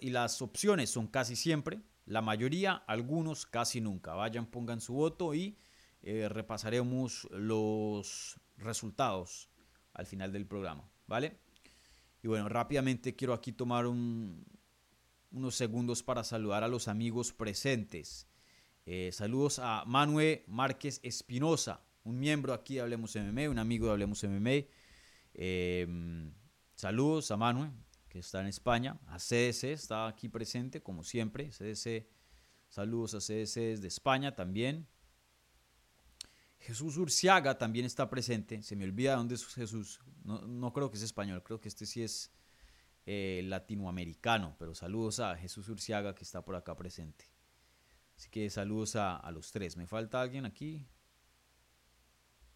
[SPEAKER 3] Y las, opciones son casi siempre, la mayoría, algunos casi nunca. Vayan, pongan su voto y eh, repasaremos los resultados al final del programa, ¿vale? Y bueno, rápidamente quiero aquí tomar unos segundos para saludar a los amigos presentes. Eh, saludos a Manuel Márquez Espinosa, un miembro aquí de Hablemos MMA, un amigo de Hablemos MMA. Em, saludos a Manuel, que está en España. A CDC, está aquí presente, como siempre. CDC, saludos a CDC desde España también. Jesús Urciaga también está presente. Se me olvida dónde es Jesús. No, creo que es español, creo que este sí es eh, latinoamericano. Pero saludos a Jesús Urciaga que está por acá presente. Así que saludos a, los tres. ¿Me falta alguien aquí?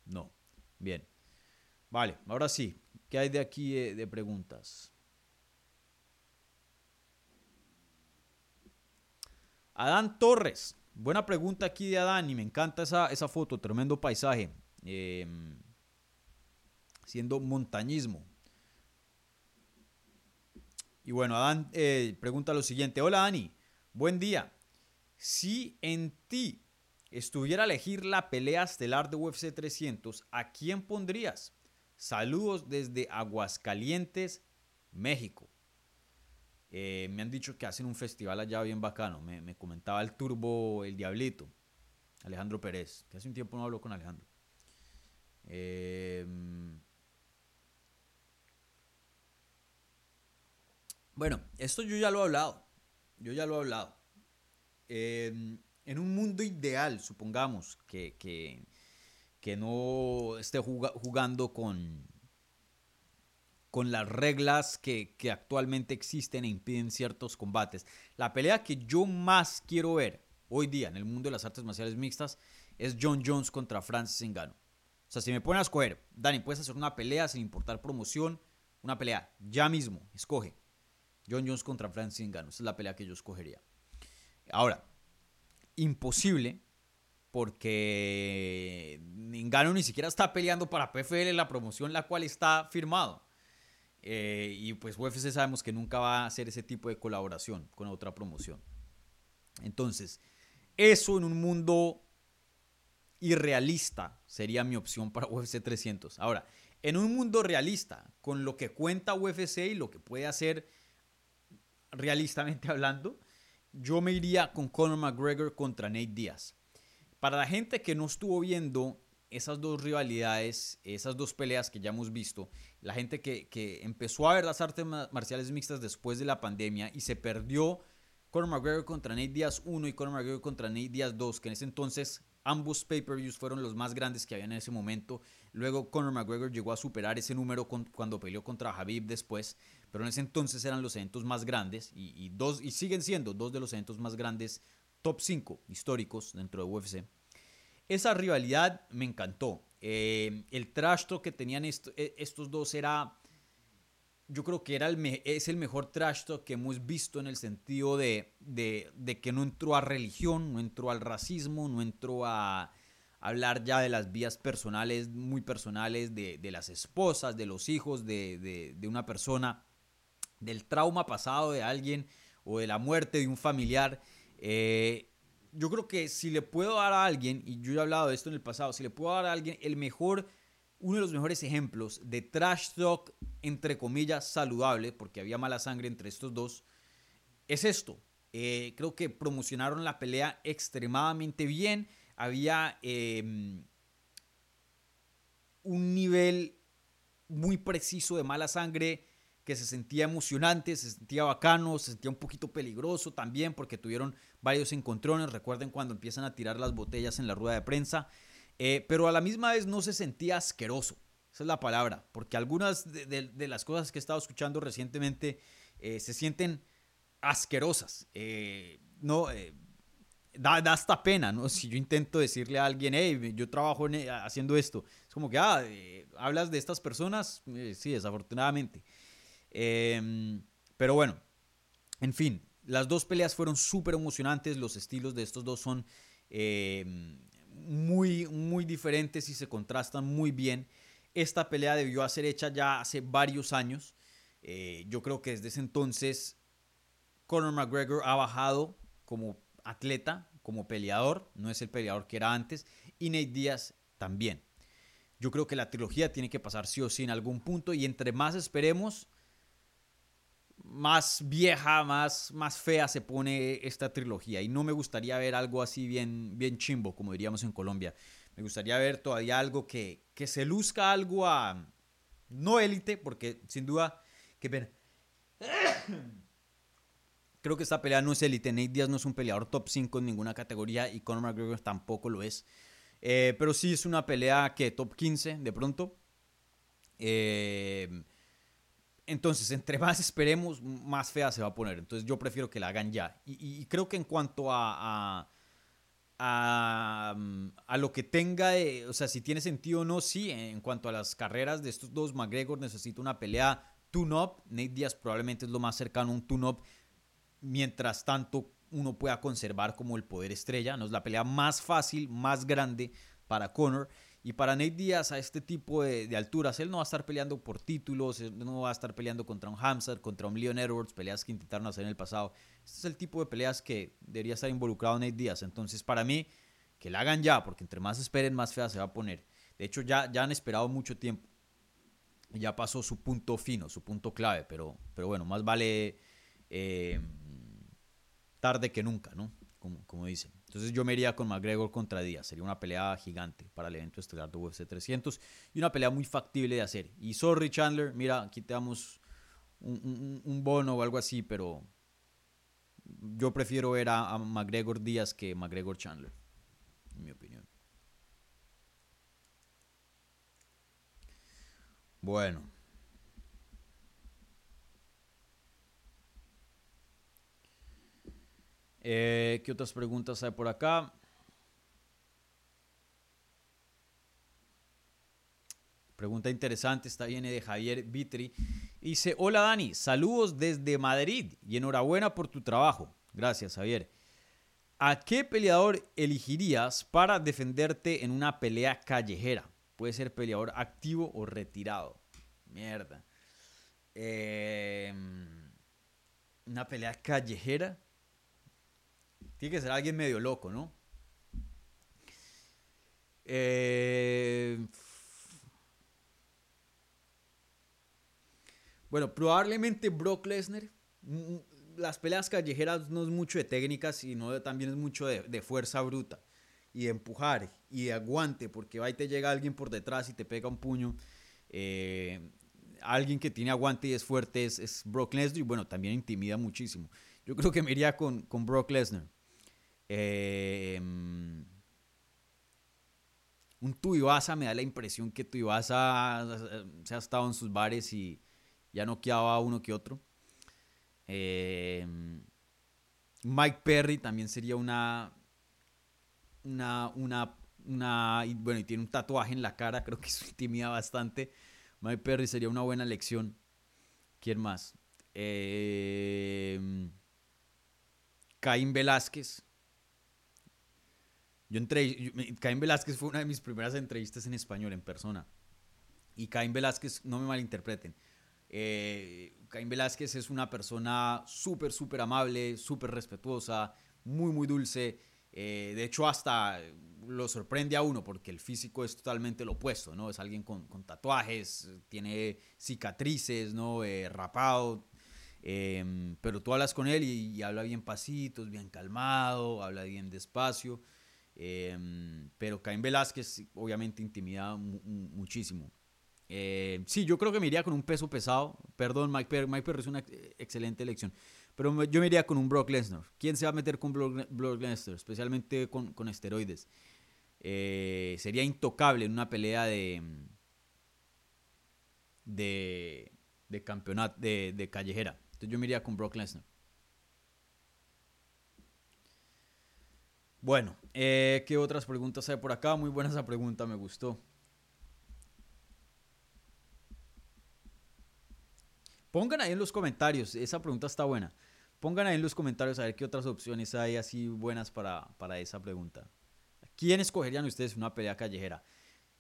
[SPEAKER 3] No. Bien. Vale, ahora sí. ¿Qué hay de aquí de preguntas? Adán Torres. Buena pregunta aquí de Adán y me encanta esa, esa foto, tremendo paisaje. Em, haciendo montañismo. Y bueno, Adán eh, pregunta lo siguiente. Hola Dani, buen día. Si en ti estuviera a elegir la pelea estelar de UFC 300, ¿a quién pondrías? Saludos desde Aguascalientes, México. Eh, me han dicho que hacen un festival allá bien bacano. Me, comentaba el Turbo El Diablito, Alejandro Pérez, que hace un tiempo no hablo con Alejandro. Em, bueno, esto yo ya lo he hablado. Yo ya lo he hablado. Em, en un mundo ideal, supongamos que, que, no esté jugando con, con las reglas que, actualmente existen e impiden ciertos combates. La pelea que yo más quiero ver hoy día en el mundo de las artes marciales mixtas es John Jones contra Francis Ngannou. O sea, si me ponen a escoger, Dani, puedes hacer una pelea sin importar promoción, una pelea ya mismo, escoge. John Jones contra Francis Ngannou, esa es la pelea que yo escogería. Ahora, imposible porque Ngannou ni siquiera está peleando para PFL la promoción la cual está firmado. Eh, y pues UFC sabemos que nunca va a hacer ese tipo de colaboración con otra promoción. Entonces, eso en un mundo irrealista sería mi opción para UFC 300. Ahora, en un mundo realista, con lo que cuenta UFC y lo que puede hacer realistamente hablando, yo me iría con Conor McGregor contra Nate Diaz. Para la gente que no estuvo viendo esas dos rivalidades, esas dos peleas que ya hemos visto, la gente que, empezó a ver las artes marciales mixtas después de la pandemia y se perdió Conor McGregor contra Nate Diaz 1 y Conor McGregor contra Nate Diaz 2, que en ese entonces ambos pay-per-views fueron los más grandes que había en ese momento. Luego Conor McGregor llegó a superar ese número cuando peleó contra Habib después, pero en ese entonces eran los eventos más grandes y, dos, y siguen siendo dos de los eventos más grandes, top 5 históricos dentro de UFC. Esa rivalidad me encantó. Eh, el trash talk que tenían e, estos dos era, yo creo que era el es el mejor trash talk que hemos visto en el sentido de, de, que no entró a religión, no entró al racismo, no entró a hablar ya de las vías personales, muy personales, de, las esposas, de los hijos de, una persona, del trauma pasado de alguien o de la muerte de un familiar. Eh, yo creo que si le puedo dar a alguien, y yo he hablado de esto en el pasado, si le puedo dar a alguien el mejor, uno de los mejores ejemplos de trash talk, entre comillas, saludable, porque había mala sangre entre estos dos, es esto. Eh, creo que promocionaron la pelea extremadamente bien. Había em, un nivel muy preciso de mala sangre que se sentía emocionante, se sentía bacano, se sentía un poquito peligroso también porque tuvieron varios encontrones. Recuerden cuando empiezan a tirar las botellas en la rueda de prensa. Eh, pero a la misma vez no se sentía asqueroso. Esa es la palabra. Porque algunas de, las cosas que he estado escuchando recientemente eh, se sienten asquerosas. Eh, no, da, hasta pena, ¿no? Si yo intento decirle a alguien, hey, yo trabajo haciendo esto. Es como que, ah, hablas de estas personas. sí, desafortunadamente. Em, pero bueno, en fin, las dos peleas fueron súper emocionantes, los estilos de estos dos son em, muy, muy diferentes y se contrastan muy bien. Esta pelea debió ser hecha ya hace varios años. Eh, yo creo que desde ese entonces Conor McGregor ha bajado como atleta, como peleador, no es el peleador que era antes, y Nate Díaz también. Yo creo que la trilogía tiene que pasar sí o sí en algún punto y entre más esperemos, más vieja, más, más fea se pone esta trilogía. Y no me gustaría ver algo así bien, bien chimbo, como diríamos en Colombia. Me gustaría ver todavía algo que, que se luzca algo a... No élite, porque sin duda... Que pena. [COUGHS] Creo que esta pelea no es élite. Nate Diaz no es un peleador top 5 en ninguna categoría y Conor McGregor tampoco lo es. Eh, pero sí es una pelea que top 15 de pronto. Eh, entonces, entre más esperemos, más fea se va a poner. Entonces, yo prefiero que la hagan ya. Y, creo que en cuanto a, a, a, lo que tenga, o sea, si tiene sentido o no, sí. En cuanto a las carreras de estos dos, McGregor necesita una pelea tune-up. Nate Diaz probablemente es lo más cercano a un tune-up. Mientras tanto, uno pueda conservar como el poder estrella. No es la pelea más fácil, más grande para Conor. Y para Nate Díaz, a este tipo de, alturas, él no va a estar peleando por títulos, no va a estar peleando contra un Hamzat, contra un Leon Edwards, peleas que intentaron hacer en el pasado. Este es el tipo de peleas que debería estar involucrado Nate Díaz. Entonces, para mí, que la hagan ya, porque entre más esperen, más fea se va a poner. De hecho, ya, ya han esperado mucho tiempo. Ya pasó su punto fino, su punto clave, pero, pero bueno, más vale eh, tarde que nunca, ¿no? Como, como dicen. Entonces yo me iría con McGregor contra Díaz. Sería una pelea gigante para el evento estelar de UFC 300 y una pelea muy factible de hacer. Y sorry Chandler, mira, aquí te damos un, bono o algo así, pero yo prefiero ver a, McGregor Díaz que McGregor Chandler, en mi opinión. Bueno. Eh, ¿Qué otras preguntas hay por acá? Pregunta interesante, esta viene de Javier Vitri. Dice, hola Dani, saludos desde Madrid y enhorabuena por tu trabajo. Gracias Javier. ¿A qué peleador elegirías para defenderte en una pelea callejera? Puede ser peleador activo o retirado. Mierda. Em, una pelea callejera. Tiene que ser alguien medio loco, ¿no? Eh, bueno, probablemente Brock Lesnar. Mm, las peleas callejeras no es mucho de técnicas, sino también es mucho de, fuerza bruta y de empujar y de aguante, porque va y te llega alguien por detrás y te pega un puño. Eh, alguien que tiene aguante y es fuerte es, Brock Lesnar y bueno, también intimida muchísimo. Yo creo que me iría con, con Brock Lesnar. Em, un Tuivasa me da la impresión que Tuivasa se ha estado en sus bares y ya no quedaba uno que otro. Em, Mike Perry también sería una, una, una, una, bueno, y tiene un tatuaje en la cara, creo que [LAUGHS] eso intimida bastante. Mike Perry sería una buena elección. ¿Quién más? Eh, Caín Velázquez. Yo entré, Caín Velázquez fue una de mis primeras entrevistas en español, en persona. Y Caín Velázquez, no me malinterpreten, eh, Caín Velázquez es una persona súper, súper amable, súper respetuosa, muy, muy dulce. Eh, de hecho, hasta lo sorprende a uno porque el físico es totalmente lo opuesto, ¿no? Es alguien con, tatuajes, tiene cicatrices, ¿no? Eh, rapado. Em, pero tú hablas con él y, y habla bien pasitos, bien calmado, habla bien despacio. Em, pero Caín Velázquez obviamente intimida muchísimo. Em, sí, yo creo que me iría con un peso pesado. Perdón, Mike Perry, Mike es una excelente elección. Pero yo me iría con un Brock Lesnar. ¿Quién se va a meter con Brock, Lesnar? Especialmente con, con esteroides. Eh, sería intocable en una pelea de, de, de campeonato, de, de callejera. Entonces yo me iría con Brock Lesnar. Bueno, eh, ¿qué otras preguntas hay por acá? Muy buena esa pregunta, me gustó. Pongan ahí en los comentarios, esa pregunta está buena. Pongan ahí en los comentarios a ver qué otras opciones hay así buenas para, para esa pregunta. ¿Quién escogerían ustedes una pelea callejera?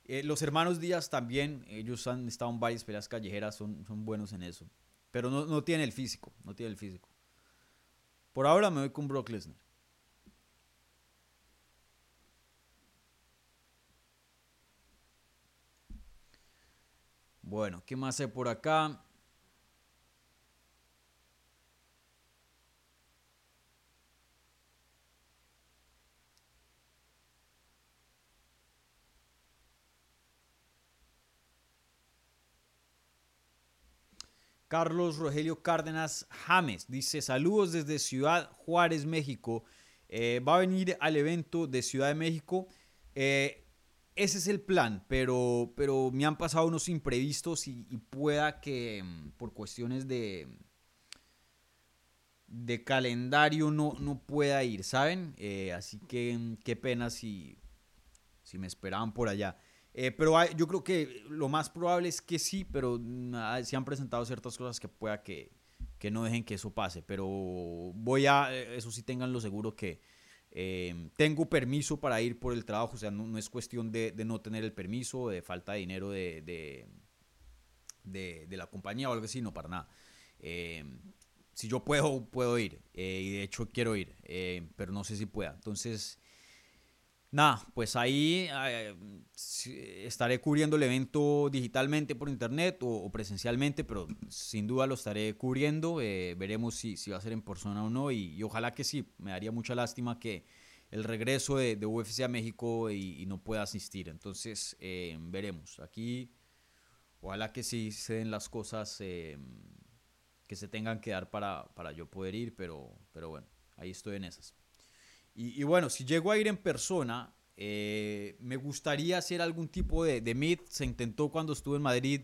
[SPEAKER 3] Eh, los hermanos Díaz también, ellos han estado en varias peleas callejeras, son, son buenos en eso. Pero no, no tiene el físico, no tiene el físico. Por ahora me voy con Brock Lesnar. Bueno, ¿qué más hay por acá? Carlos Rogelio Cárdenas James dice: Saludos desde Ciudad Juárez, México. Eh, va a venir al evento de Ciudad de México. Eh, ese es el plan, pero, pero me han pasado unos imprevistos y, pueda que mm, por cuestiones de, de calendario no, no pueda ir, ¿saben? Eh, así que mm, qué pena si, si me esperaban por allá. Eh, pero yo creo que lo más probable es que sí, pero mm, se han presentado ciertas cosas que pueda que, que no dejen que eso pase. Pero voy a, eh, eso sí tengan lo seguro que Eh, tengo permiso para ir por el trabajo, o sea, no, es cuestión de, no tener el permiso, de falta de dinero de, de, la compañía o algo así, no para nada. Eh, si yo puedo, puedo ir, eh, y de hecho quiero ir, pero no sé si pueda. Entonces, nada, pues ahí estaré cubriendo el evento digitalmente por internet o, presencialmente, pero sin duda lo estaré cubriendo. Eh, veremos si, va a ser en persona o no y, ojalá que sí. Me daría mucha lástima que el regreso de, UFC a México y, no pueda asistir. Entonces, eh, veremos. Aquí, ojalá que sí se den las cosas eh, que se tengan que dar para, para yo poder ir, pero, pero bueno, ahí estoy en esas. Y, bueno, si llego a ir en persona, eh, me gustaría hacer algún tipo de, meet. Se intentó cuando estuve en Madrid,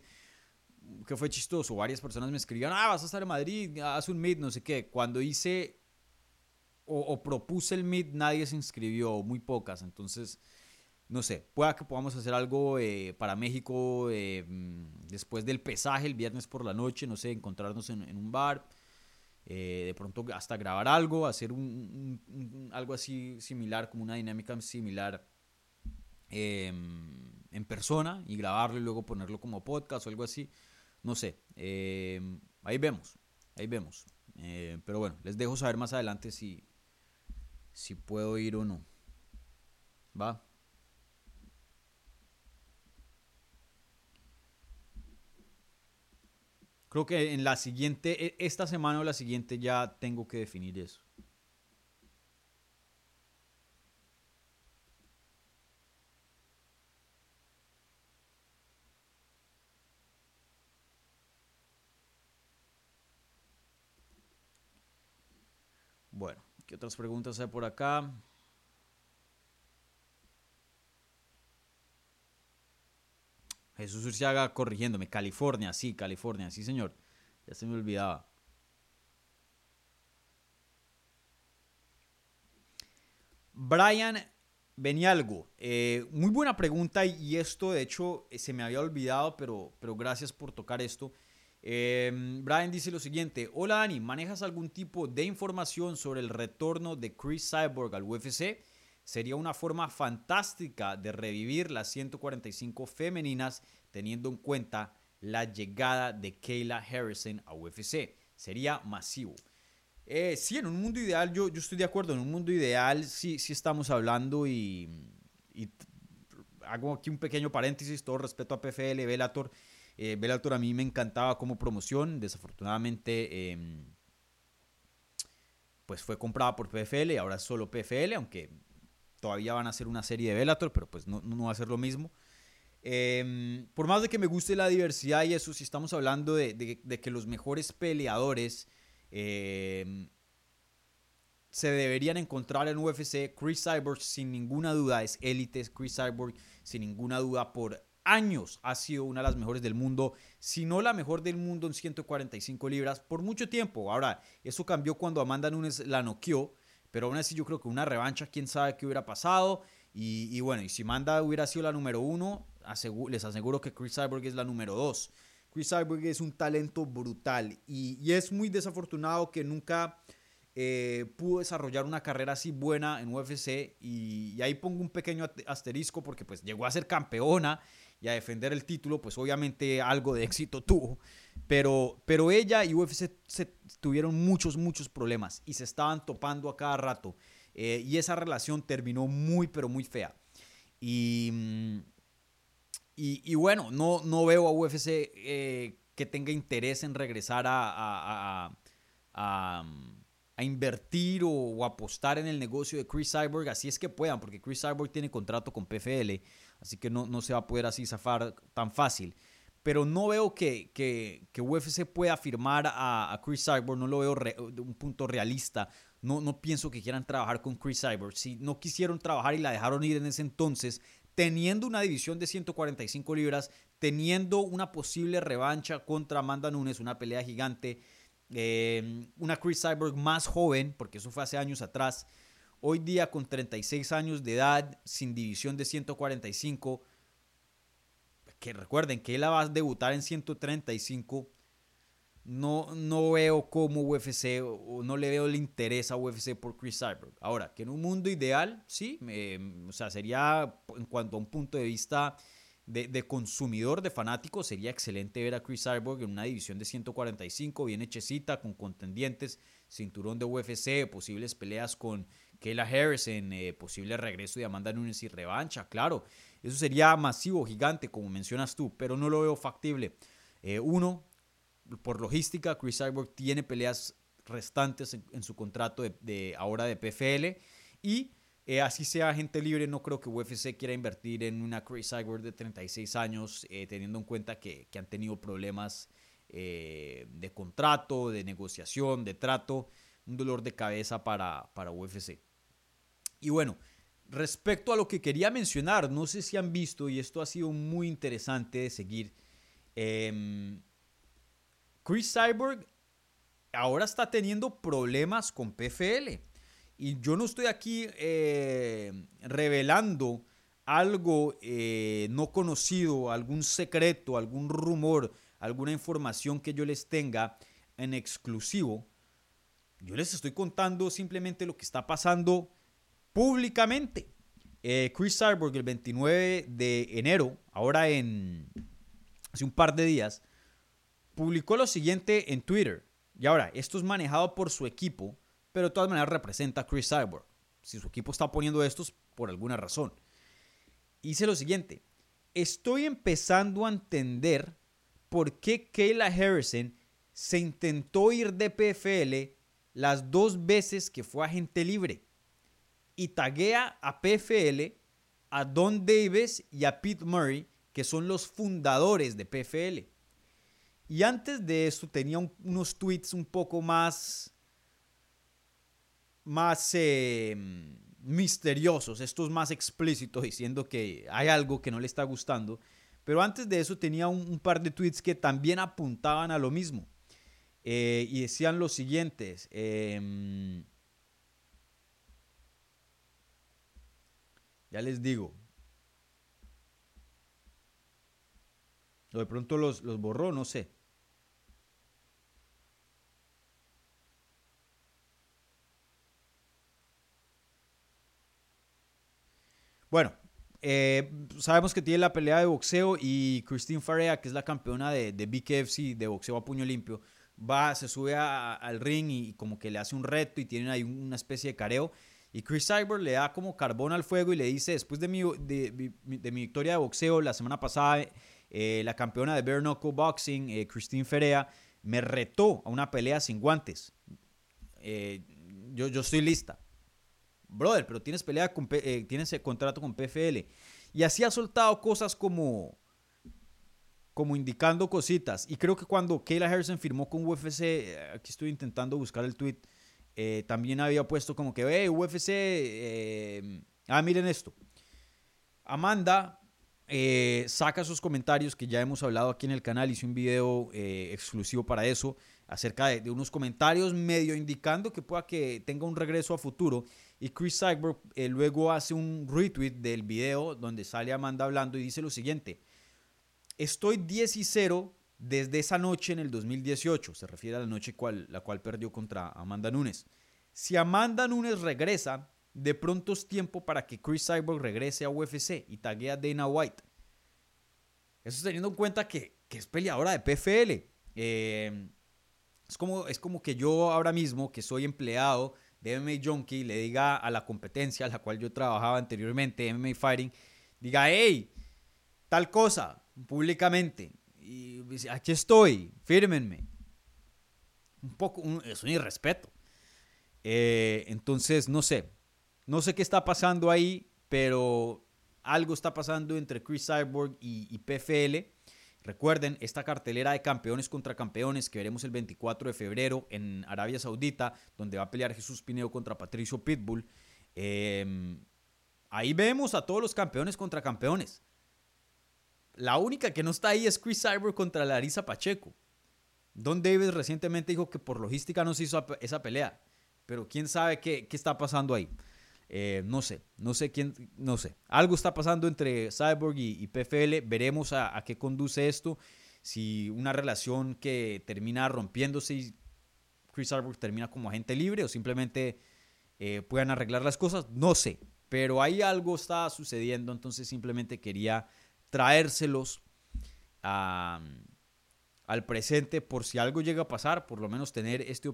[SPEAKER 3] que fue chistoso. Varias personas me escribían, ah, vas a estar en Madrid, haz un meet, no sé qué. Cuando hice o, propuse el meet, nadie se inscribió, muy pocas. Entonces, no sé, pueda que podamos hacer algo eh, para México eh, después del pesaje, el viernes por la noche, no sé, encontrarnos en un bar eh, de pronto hasta grabar algo, hacer un, algo así similar, como una dinámica similar em, en persona y grabarlo y luego ponerlo como podcast o algo así. No sé, em, ahí vemos, ahí vemos. Eh, pero bueno, les dejo saber más adelante si, si puedo ir o no. Va. Creo que en la siguiente, e, esta semana o la siguiente ya tengo que definir eso. Bueno, ¿qué otras preguntas hay por acá? Jesús Urciaga corrigiéndome. California, sí, California, sí, señor. Ya se me olvidaba. Brian Benialgo, eh, muy buena pregunta y esto de hecho eh, se me había olvidado, pero, pero gracias por tocar esto. Em, Brian dice lo siguiente, hola Dani, ¿manejas algún tipo de información sobre el retorno de Chris Cyborg al UFC? Sería una forma fantástica de revivir las 145 femeninas teniendo en cuenta la llegada de Kayla Harrison a UFC. Sería masivo. Eh, sí, en un mundo ideal, yo, yo estoy de acuerdo, en un mundo ideal sí, sí estamos hablando y, hago aquí un pequeño paréntesis, todo respeto a PFL, Bellator. Eh, Bellator a mí me encantaba como promoción, desafortunadamente em, pues fue comprada por PFL y ahora es solo PFL, aunque todavía van a hacer una serie de Bellator, pero pues no, no va a ser lo mismo. Em, por más de que me guste la diversidad y eso, si estamos hablando de, que los mejores peleadores em, se deberían encontrar en UFC, Chris Cyborg sin ninguna duda es élite, Chris Cyborg sin ninguna duda por años ha sido una de las mejores del mundo, si no la mejor del mundo en 145 libras por mucho tiempo. Ahora, eso cambió cuando Amanda Nunes la noqueó, pero aún así yo creo que una revancha, quién sabe qué hubiera pasado. Y, bueno, y si Amanda hubiera sido la número uno, les aseguro que Chris Cyborg es la número dos. Chris Cyborg es un talento brutal y, es muy desafortunado que nunca eh, pudo desarrollar una carrera así buena en UFC y, ahí pongo un pequeño asterisco porque pues llegó a ser campeona y a defender el título, pues obviamente algo de éxito [LAUGHS] tuvo. Pero, pero ella y UFC se, tuvieron muchos, muchos problemas y se estaban topando a cada rato. Eh, y esa relación terminó muy, pero muy fea. Y, mm, y, bueno, no, no veo a UFC eh, que tenga interés en regresar a, a, invertir o, apostar en el negocio de Chris Cyborg, así es que puedan, porque Chris Cyborg tiene contrato con PFL, así que no, no se va a poder así zafar tan fácil. Pero no veo que, que, que UFC pueda firmar a, Chris Cyborg, no lo veo de un punto realista. No, no pienso que quieran trabajar con Chris Cyborg. Si no quisieron trabajar y la dejaron ir en ese entonces, teniendo una división de 145 libras, teniendo una posible revancha contra Amanda Nunes, una pelea gigante, eh, una Chris Cyborg más joven, porque eso fue hace años atrás, hoy día con 36 años de edad, sin división de 145, que recuerden que él va a debutar en 135, no, no veo cómo UFC o no le veo el interés a UFC por Chris Cyborg. Ahora, que en un mundo ideal, sí, o sea, sería en cuanto a un punto de vista de, consumidor, de fanático, sería excelente ver a Chris Cyborg en una división de 145, bien hechecita, con contendientes, cinturón de UFC, posibles peleas con Kayla Harrison, eh, posible regreso de Amanda Nunes y revancha, claro. Eso sería masivo, gigante, como mencionas tú, pero no lo veo factible. Eh, uno, por logística, Chris Cyborg tiene peleas restantes en, su contrato de, ahora de PFL y eh, así sea gente libre, no creo que UFC quiera invertir en una Chris Cyborg de 36 años, teniendo en cuenta que, han tenido problemas de contrato, de negociación, de trato, un dolor de cabeza para, para UFC. Y bueno, respecto a lo que quería mencionar, no sé si han visto, y esto ha sido muy interesante de seguir, em, Chris Cyborg ahora está teniendo problemas con PFL. Y yo no estoy aquí eh, revelando algo eh, no conocido, algún secreto, algún rumor, alguna información que yo les tenga en exclusivo. Yo les estoy contando simplemente lo que está pasando públicamente. Eh, Chris Cyborg el 29 de enero, ahora en hace un par de días, publicó lo siguiente en Twitter. Y ahora, esto es manejado por su equipo, pero de todas maneras representa a Chris Cyborg. Si su equipo está poniendo estos por alguna razón. Dice lo siguiente, estoy empezando a entender por qué Kayla Harrison se intentó ir de PFL las dos veces que fue agente libre y taguea a PFL, a Don Davis y a Pete Murray, que son los fundadores de PFL. Y antes de eso tenía unos tweets un poco más, más em, misteriosos, estos más explícitos, diciendo que hay algo que no le está gustando. Pero antes de eso tenía un, par de tweets que también apuntaban a lo mismo. Eh, y decían los siguientes. Em, ya les digo. O de pronto los, los borró, no sé. Bueno, eh, sabemos que tiene la pelea de boxeo y Christine Farea, que es la campeona de, de BKFC de boxeo a puño limpio, va, se sube al ring y, como que le hace un reto y tienen ahí una especie de careo. Y Chris Cyborg le da como carbón al fuego y le dice, después de mi, de, mi victoria de boxeo la semana pasada, eh, la campeona de bare knuckle boxing, eh, Christine Ferea, me retó a una pelea sin guantes. yo, yo estoy lista brother, pero tienes pelea con, eh, tienes contrato con PFL. Y así ha soltado cosas como, como indicando cositas. Y creo que cuando Kayla Harrison firmó con UFC, eh, aquí estoy intentando buscar el tweet, eh, también había puesto como que, hey, UFC, ah, miren esto. Amanda saca sus comentarios que ya hemos hablado aquí en el canal, hice un video exclusivo para eso, acerca de, unos comentarios medio indicando que pueda que tenga un regreso a futuro. Y Chris Cyborg eh, luego hace un retweet del video donde sale Amanda hablando y dice lo siguiente. Estoy 10 y 0 desde esa noche en el 2018. Se refiere a la noche cual, la cual perdió contra Amanda Nunes. Si Amanda Nunes regresa, de pronto es tiempo para que Chris Cyborg regrese a UFC y tague a Dana White. Eso teniendo en cuenta que, es peleadora de PFL. Eh, es, como, es como que yo ahora mismo, que soy empleado de MMA Junkie le diga a la competencia a la cual yo trabajaba anteriormente, MMA Fighting, diga, hey, tal cosa, públicamente, y dice, aquí estoy, fírmenme. Un poco, es un irrespeto. Eh, entonces, no sé, no sé qué está pasando ahí, pero algo está pasando entre Chris Cyborg y, PFL. Recuerden, esta cartelera de campeones contra campeones que veremos el 24 de febrero en Arabia Saudita, donde va a pelear Jesús Pineo contra Patricio Pitbull. Em, ahí vemos a todos los campeones contra campeones. La única que no está ahí es Chris Cyber contra Larisa Pacheco. Don Davis recientemente dijo que por logística no se hizo esa pelea, pero quién sabe qué, qué está pasando ahí. Eh, no sé, no sé quién, no sé. Algo está pasando entre Cyborg y, PFL. Veremos a, qué conduce esto. si una relación que termina rompiéndose y Chris Cyborg termina como agente libre o simplemente eh, puedan arreglar las cosas, no sé. Pero ahí algo está sucediendo, entonces simplemente quería traérselos al presente por si algo llega a pasar, por lo menos tener este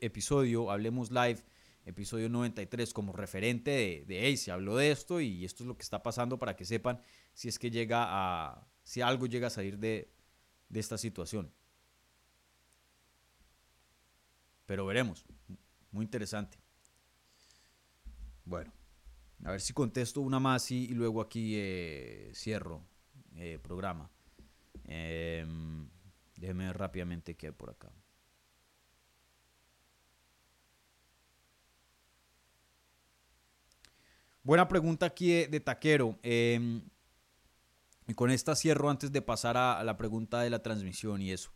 [SPEAKER 3] episodio, Hablemos Live, episodio 93 como referente de, de hey, se habló de esto y esto es lo que está pasando para que sepan si es que llega a, si algo llega a salir de, de esta situación. Pero veremos. Muy interesante. Bueno, a ver si contesto una más y, luego aquí eh, cierro eh, programa. Eh, déjeme ver rápidamente qué hay por acá. Buena pregunta aquí de, Taquero. Em, y con esta cierro antes de pasar a, la pregunta de la transmisión y eso.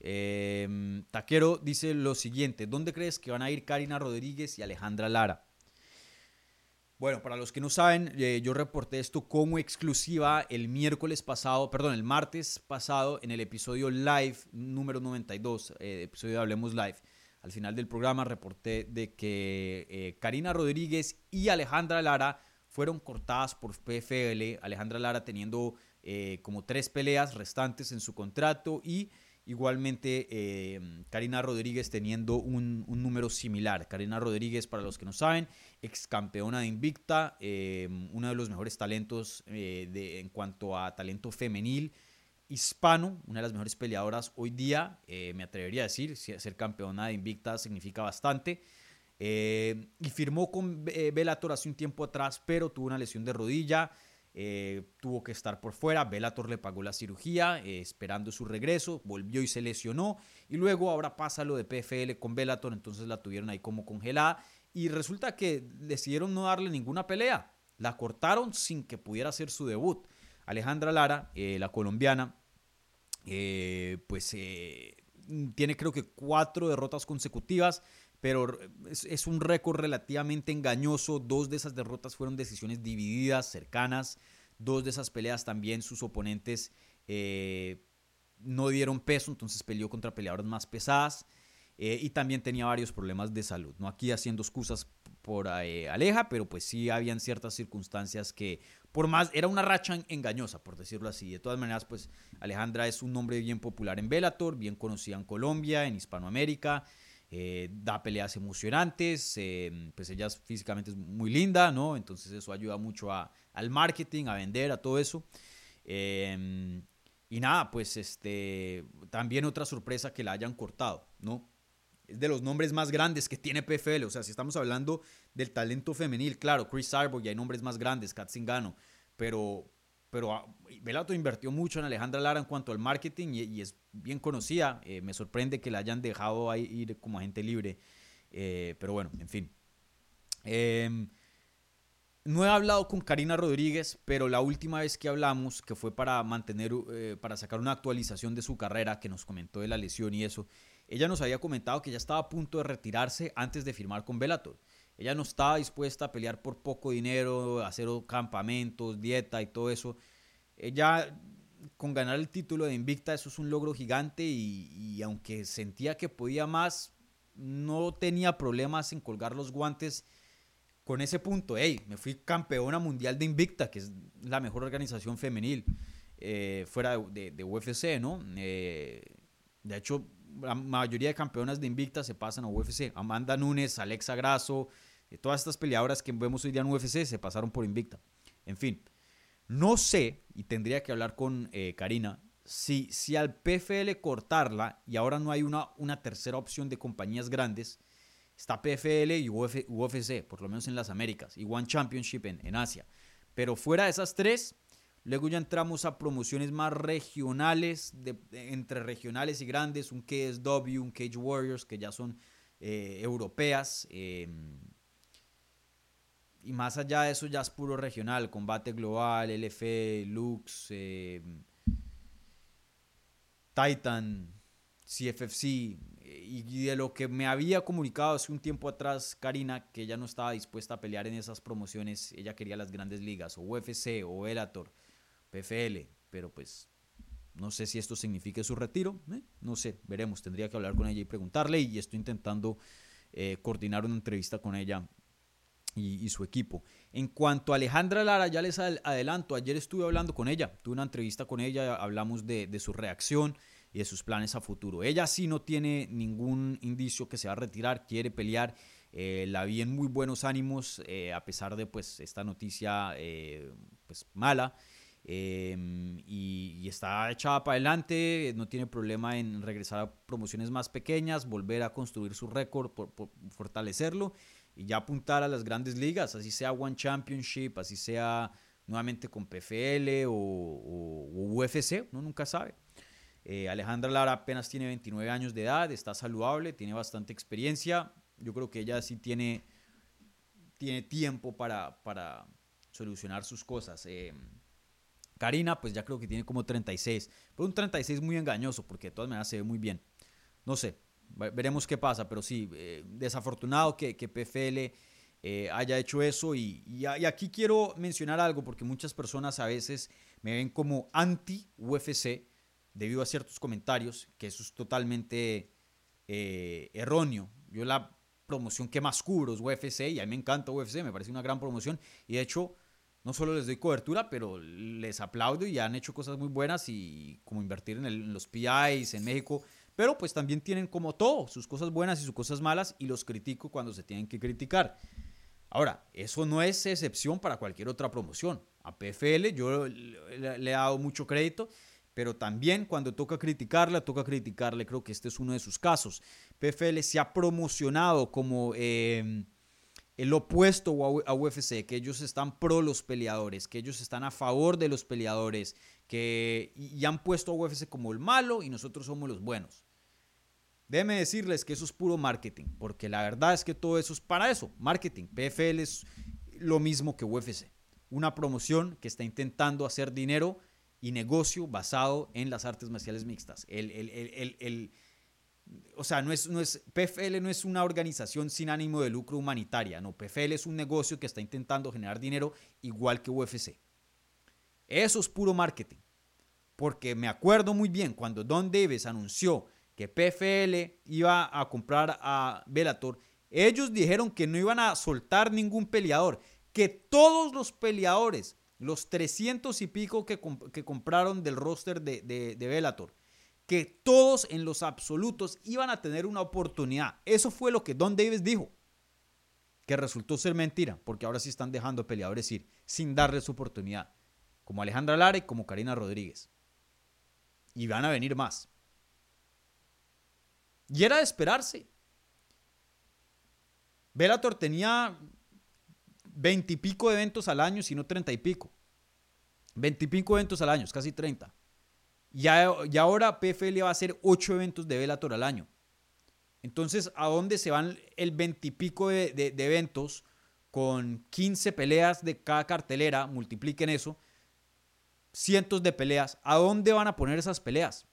[SPEAKER 3] Em, Taquero dice lo siguiente: ¿Dónde crees que van a ir Karina Rodríguez y Alejandra Lara? Bueno, para los que no saben, eh, yo reporté esto como exclusiva el miércoles pasado, perdón, el martes pasado en el episodio live número 92, eh, episodio de Hablemos Live. Al final del programa reporté de que eh, Karina Rodríguez y Alejandra Lara fueron cortadas por PFL, Alejandra Lara teniendo como tres peleas restantes en su contrato y Igualmente, eh, Karina Rodríguez teniendo un, número similar. Karina Rodríguez, para los que no saben, ex campeona de Invicta, eh, uno de los mejores talentos eh, de, en cuanto a talento femenil hispano, una de las mejores peleadoras hoy día, me atrevería a decir, ser campeona de Invicta significa bastante. y firmó con Bellator hace un tiempo atrás, pero tuvo una lesión de rodilla. Eh, tuvo que estar por fuera, Bellator le pagó la cirugía eh, esperando su regreso, volvió y se lesionó y luego ahora pasa lo de PFL con Bellator, entonces la tuvieron ahí como congelada y resulta que decidieron no darle ninguna pelea, la cortaron sin que pudiera hacer su debut. Alejandra Lara, eh, la colombiana, pues tiene creo que cuatro derrotas consecutivas, pero es, un récord relativamente engañoso. Dos de esas derrotas fueron decisiones divididas, cercanas. Dos de esas peleas también sus oponentes eh, no dieron peso, entonces peleó contra peleadoras más pesadas. Eh, y también tenía varios problemas de salud. No aquí haciendo excusas por eh, Aleja, pero pues sí habían ciertas circunstancias que, por más, era una racha engañosa, por decirlo así. De todas maneras, pues Alejandra es un nombre bien popular en Bellator, bien conocida en Colombia, en Hispanoamérica. Eh, da peleas emocionantes, eh, pues ella físicamente es muy linda, ¿no? Entonces eso ayuda mucho a, al marketing, a vender, a todo eso. Em, y nada, pues este, también otra sorpresa que la hayan cortado, ¿no? Es de los nombres más grandes que tiene PFL, o sea, si estamos hablando del talento femenil, claro, Chris Cyborg y hay nombres más grandes, Kat Zingano, pero, pero ah, Bellator invirtió mucho en Alejandra Lara en cuanto al marketing y, es bien conocida. Eh, me sorprende que la hayan dejado ir como agente libre. Eh, pero bueno, en fin. Em, no he hablado con Karina Rodríguez, pero la última vez que hablamos, que fue para mantener, eh, para sacar una actualización de su carrera, que nos comentó de la lesión y eso, ella nos había comentado que ya estaba a punto de retirarse antes de firmar con Bellator. Ella no estaba dispuesta a pelear por poco dinero, hacer campamentos, dieta y todo eso. Ella, con ganar el título de Invicta, eso es un logro gigante y, aunque sentía que podía más, no tenía problemas en colgar los guantes con ese punto. Hey, me fui campeona mundial de Invicta, que es la mejor organización femenil eh, fuera de, UFC, ¿no? Eh, de hecho, la mayoría de campeonas de Invicta se pasan a UFC. Amanda Nunes, Alexa Grasso, eh, todas estas peleadoras que vemos hoy día en UFC se pasaron por Invicta. En fin, no sé, y tendría que hablar con eh, Karina, si, si al PFL cortarla y ahora no hay una, una tercera opción de compañías grandes, está PFL y UFC, por lo menos en las Américas, y One Championship en, en Asia. Pero fuera de esas tres, Luego ya entramos a promociones más regionales, entre regionales y grandes, un KSW, un Cage Warriors, que ya son eh, europeas. Em, y más allá de eso ya es puro regional, combate global, LF, Lux, em, Titan, CFFC. Y de lo que me había comunicado hace un tiempo atrás Karina, que ella no estaba dispuesta a pelear en esas promociones, ella quería las grandes ligas, o UFC, o Elator. PFL, pero pues No sé si esto signifique su retiro, ¿eh? no sé, veremos, tendría que hablar con ella y preguntarle y estoy intentando eh, coordinar una entrevista con ella y, su equipo. En cuanto a Alejandra Lara, ya les adelanto, ayer estuve hablando con ella, tuve una entrevista con ella, hablamos de, su reacción y de sus planes a futuro. Ella sí no tiene ningún indicio que se va a retirar, quiere pelear. Eh, la vi en muy buenos ánimos, eh, a pesar de pues esta noticia pues mala. Em, y, está echada para adelante, no tiene problema en regresar a promociones más pequeñas, volver a construir su récord, fortalecerlo y ya apuntar a las grandes ligas, así sea One Championship, así sea nuevamente con PFL o, UFC, uno nunca sabe. Eh, Alejandra Lara apenas tiene 29 años de edad, está saludable, tiene bastante experiencia. Yo creo que ella sí tiene, tiene tiempo para, para solucionar sus cosas. Eh, Karina, pues ya creo que tiene como 36, pero un 36 muy engañoso porque de todas maneras se ve muy bien. No sé, Veremos qué pasa, pero sí, eh, desafortunado que, PFL eh, haya hecho eso. Y, aquí quiero mencionar algo, porque muchas personas a veces me ven como anti-UFC debido a ciertos comentarios, que eso es totalmente eh, erróneo. Yo la promoción que más cubro es UFC y a mí me encanta UFC, me parece una gran promoción. Y de hecho, no solo les doy cobertura, pero les aplaudo y han hecho cosas muy buenas y como invertir en, los PIs en México pero pues también tienen como todo, sus cosas buenas y sus cosas malas y los critico cuando se tienen que criticar. Ahora, eso no es excepción para cualquier otra promoción. A PFL yo le, he dado mucho crédito, pero también cuando toca criticarle, toca criticarle, creo que este es uno de sus casos. PFL se ha promocionado como em, el opuesto a UFC, que ellos están pro los peleadores, que ellos están a favor de los peleadores, que y han puesto a UFC como el malo y nosotros somos los buenos. Déjenme decirles que eso es puro marketing, porque la verdad es que todo eso es para eso, marketing. PFL es lo mismo que UFC, una promoción que está intentando hacer dinero y negocio basado en las artes marciales mixtas. El, o sea, no es, no es, PFL no es una organización sin ánimo de lucro humanitaria, no, PFL es un negocio que está intentando generar dinero igual que UFC. Eso es puro marketing, porque me acuerdo muy bien cuando Don Davis anunció que PFL iba a comprar a Bellator, ellos dijeron que no iban a soltar ningún peleador, que todos los peleadores, los 300 y pico que, compraron del roster de, de, de que todos en los absolutos iban a tener una oportunidad. Eso fue lo que Don Davis dijo, que resultó ser mentira, porque ahora sí están dejando peleadores ir sin darles oportunidad, como Alejandra Lara y como Karina Rodríguez. Y van a venir más. Y era de esperarse. Bellator tenía veintipico eventos al año, si no treinta y pico. Veintipico eventos al año, casi treinta. Y, ahora PFL va a hacer ocho eventos de Bellator al año. Entonces, ¿a dónde se van el veintipico de, de, eventos con 15 peleas de cada cartelera? Multipliquen eso. Cientos de peleas. ¿A dónde van a poner esas peleas?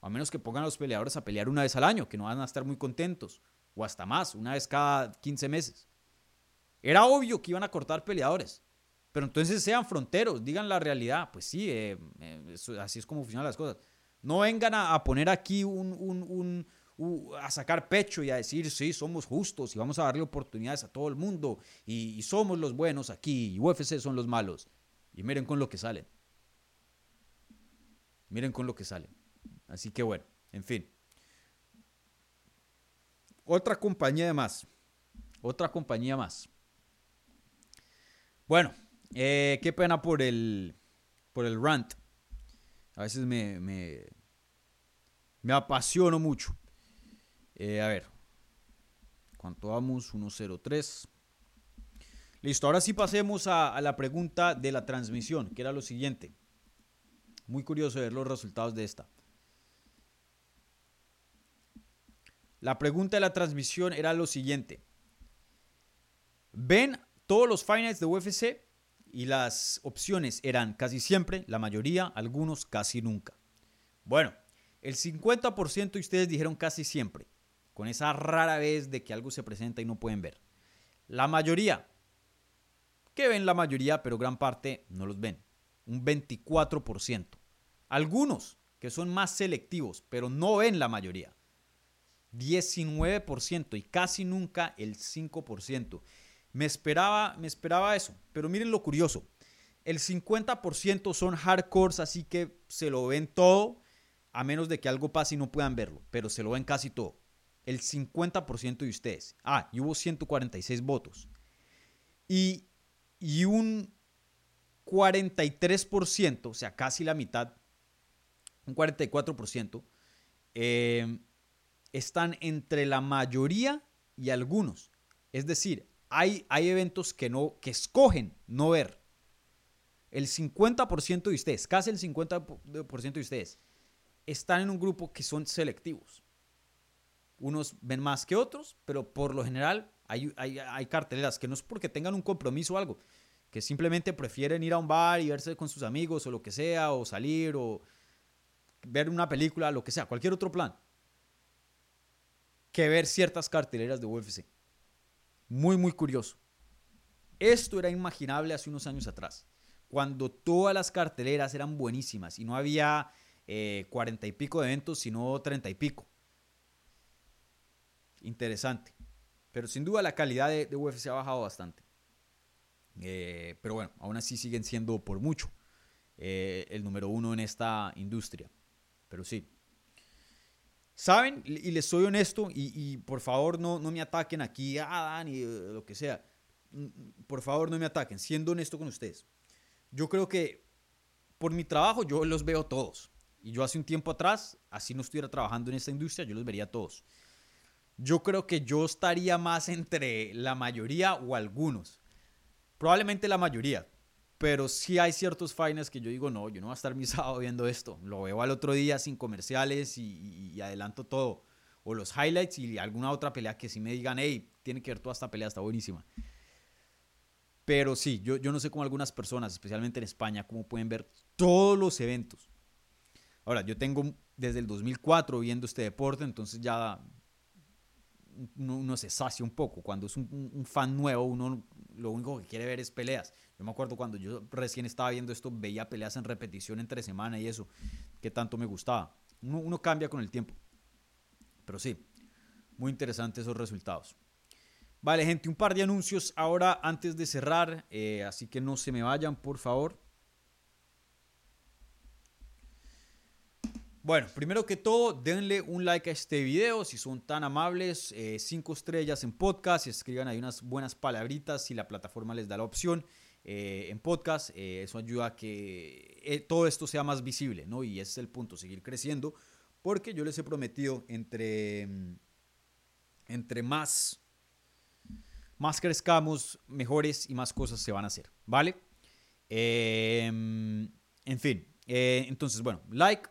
[SPEAKER 3] A menos que pongan a los peleadores a pelear una vez al año, que no van a estar muy contentos. O hasta más, una vez cada 15 meses. Era obvio que iban a cortar peleadores. Pero entonces sean fronteros, digan la realidad. Pues sí, eh, eh, así es como funcionan las cosas. No vengan a, poner aquí un, a sacar pecho y a decir, sí, somos justos y vamos a darle oportunidades a todo el mundo y, somos los buenos aquí y UFC son los malos. Y miren con lo que salen. Miren con lo que salen. Así que bueno, en fin. Otra compañía más. Otra compañía más. Bueno, eh, qué pena por el, por el rant. A veces me, me, me apasiono mucho. Eh, a ver. ¿Cuánto vamos? 103. Listo, ahora sí pasemos a, a, la pregunta de la transmisión, que era lo siguiente. Muy curioso ver los resultados de esta. La pregunta de la transmisión era lo siguiente. ¿Ven todos los finals de UFC? Y las opciones eran casi siempre, la mayoría, algunos casi nunca. Bueno, el 50% de ustedes dijeron casi siempre, con esa rara vez de que algo se presenta y no pueden ver. La mayoría, que ven la mayoría, pero gran parte no los ven. Un 24%. Algunos que son más selectivos, pero no ven la mayoría. 19% y casi nunca el 5%. Me esperaba, me esperaba eso, pero miren lo curioso. El 50% son hardcores, así que se lo ven todo, a menos de que algo pase y no puedan verlo, pero se lo ven casi todo. El 50% de ustedes. Ah, y hubo 146 votos. Y, y un 43%, o sea, casi la mitad, un 44%, eh, están entre la mayoría y algunos. Es decir, hay, hay eventos que, no, que escogen no ver. El 50% de ustedes, casi el 50% de ustedes, están en un grupo que son selectivos. Unos ven más que otros, pero por lo general hay, hay, hay carteleras que no es porque tengan un compromiso o algo, que simplemente prefieren ir a un bar y verse con sus amigos o lo que sea, o salir o ver una película, lo que sea, cualquier otro plan, que ver ciertas carteleras de UFC. Muy, muy curioso. Esto era imaginable hace unos años atrás, cuando todas las carteleras eran buenísimas y no había eh, cuarenta y pico de eventos, sino treinta y pico. Interesante. Pero sin duda la calidad de, UFC ha bajado bastante. Eh, pero bueno, aún así siguen siendo por mucho eh, el número uno en esta industria. Pero sí. ¿Saben? Y les soy honesto y, por favor no, no me ataquen aquí, ah, Dani, lo que sea. Mm, mm, por favor no me ataquen, siendo honesto con ustedes. Yo creo que por mi trabajo yo los veo todos. Y yo hace un tiempo atrás, así no estuviera trabajando en esta industria, yo los vería todos. Yo creo que yo estaría más entre la mayoría o algunos. Probablemente la mayoría, pero sí hay ciertos fines que yo digo, no, yo no voy a estar mi [LAUGHS] sábado viendo esto. Lo veo al otro día sin comerciales y, adelanto todo. O los highlights y alguna otra pelea que sí me digan, hey, tiene que ver toda esta pelea, está buenísima. Pero sí, yo, yo no sé cómo algunas personas, especialmente en España, cómo pueden ver todos los eventos. Ahora, yo tengo desde el 2004 viendo este deporte, entonces ya uno, se sacia un poco. Cuando es un, fan nuevo, uno lo único que quiere ver es peleas. Yo me acuerdo cuando yo recién estaba viendo esto, veía peleas en repetición entre semana y eso, que tanto me gustaba. Uno, cambia con el tiempo. Pero sí, muy interesantes esos resultados. Vale, gente, un par de anuncios ahora antes de cerrar, eh, así que no se me vayan, por favor. Bueno, primero que todo, denle un like a este video si son tan amables, eh, cinco estrellas en podcast, escriban ahí unas buenas palabritas si la plataforma les da la opción eh, en podcast, eh, eso ayuda a que todo esto sea más visible, ¿no? Y ese es el punto, seguir creciendo, porque yo les he prometido entre, entre más, más crezcamos, mejores y más cosas se van a hacer, ¿vale? en fin, entonces, bueno, like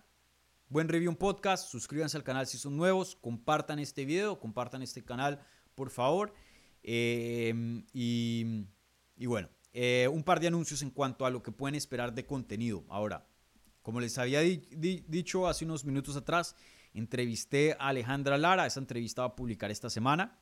[SPEAKER 3] Buen Review un Podcast, suscríbanse al canal si son nuevos, compartan este video, compartan este canal, por favor. Em, y, bueno, eh, un par de anuncios en cuanto a lo que pueden esperar de contenido. Ahora, como les había dicho hace unos minutos atrás, entrevisté a Alejandra Lara, esa entrevista va a publicar esta semana.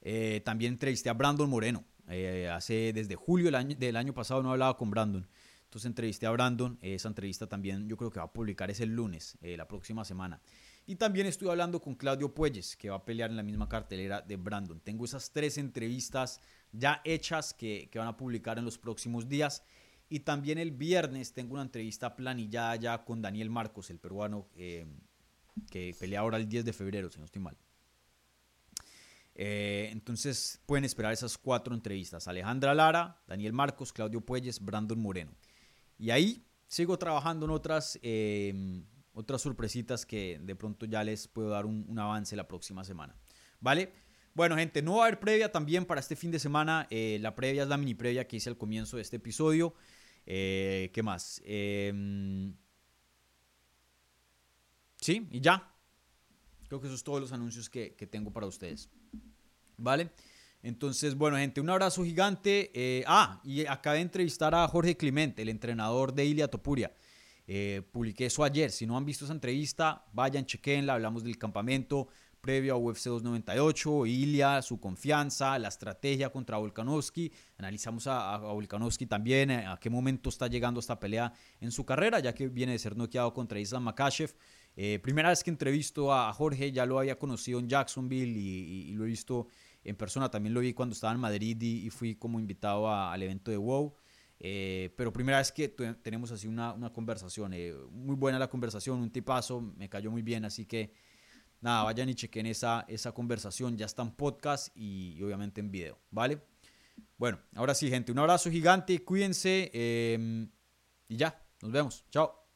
[SPEAKER 3] Eh, también entrevisté a Brandon Moreno. Eh, hace desde julio del año, del año pasado no hablaba con Brandon. Entonces entrevisté a Brandon, esa entrevista también yo creo que va a publicar ese lunes, eh, la próxima semana. Y también estoy hablando con Claudio Puelles, que va a pelear en la misma cartelera de Brandon. Tengo esas tres entrevistas ya hechas que, van a publicar en los próximos días. Y también el viernes tengo una entrevista planillada ya con Daniel Marcos, el peruano eh, que pelea ahora el 10 de febrero, si no estoy mal. Eh, entonces pueden esperar esas cuatro entrevistas. Alejandra Lara, Daniel Marcos, Claudio Puelles, Brandon Moreno. Y ahí sigo trabajando en otras, em, otras sorpresitas que de pronto ya les puedo dar un, avance la próxima semana. ¿Vale? Bueno, gente, no va a haber previa también para este fin de semana. Eh, la previa es la mini previa que hice al comienzo de este episodio. Eh, ¿Qué más? Em, sí, y ya. Creo que esos son todos los anuncios que, tengo para ustedes. ¿Vale? Entonces, bueno, gente, un abrazo gigante. Eh, ah, y acabé de entrevistar a Jorge Clemente, el entrenador de Ilia Topuria. Eh, publiqué eso ayer. Si no han visto esa entrevista, vayan, chequenla. Hablamos del campamento. Previo a UFC 298, Ilya, su confianza, la estrategia contra Volkanovski. Analizamos a, a Volkanovski también, eh, a qué momento está llegando esta pelea en su carrera, ya que viene de ser noqueado contra Islam Makashev. Eh, primera vez que entrevisto a Jorge, ya lo había conocido en Jacksonville y, lo he visto en persona. También lo vi cuando estaba en Madrid y, fui como invitado al evento de WoW. Eh, pero primera vez que tenemos así una, una conversación. muy buena la conversación, un tipazo, me cayó muy bien, así que nada, vayan y chequen esa, esa conversación. Ya está en podcast y, obviamente en video, ¿vale? Bueno, ahora sí, gente, un abrazo gigante, cuídense em, y ya, nos vemos. Chao.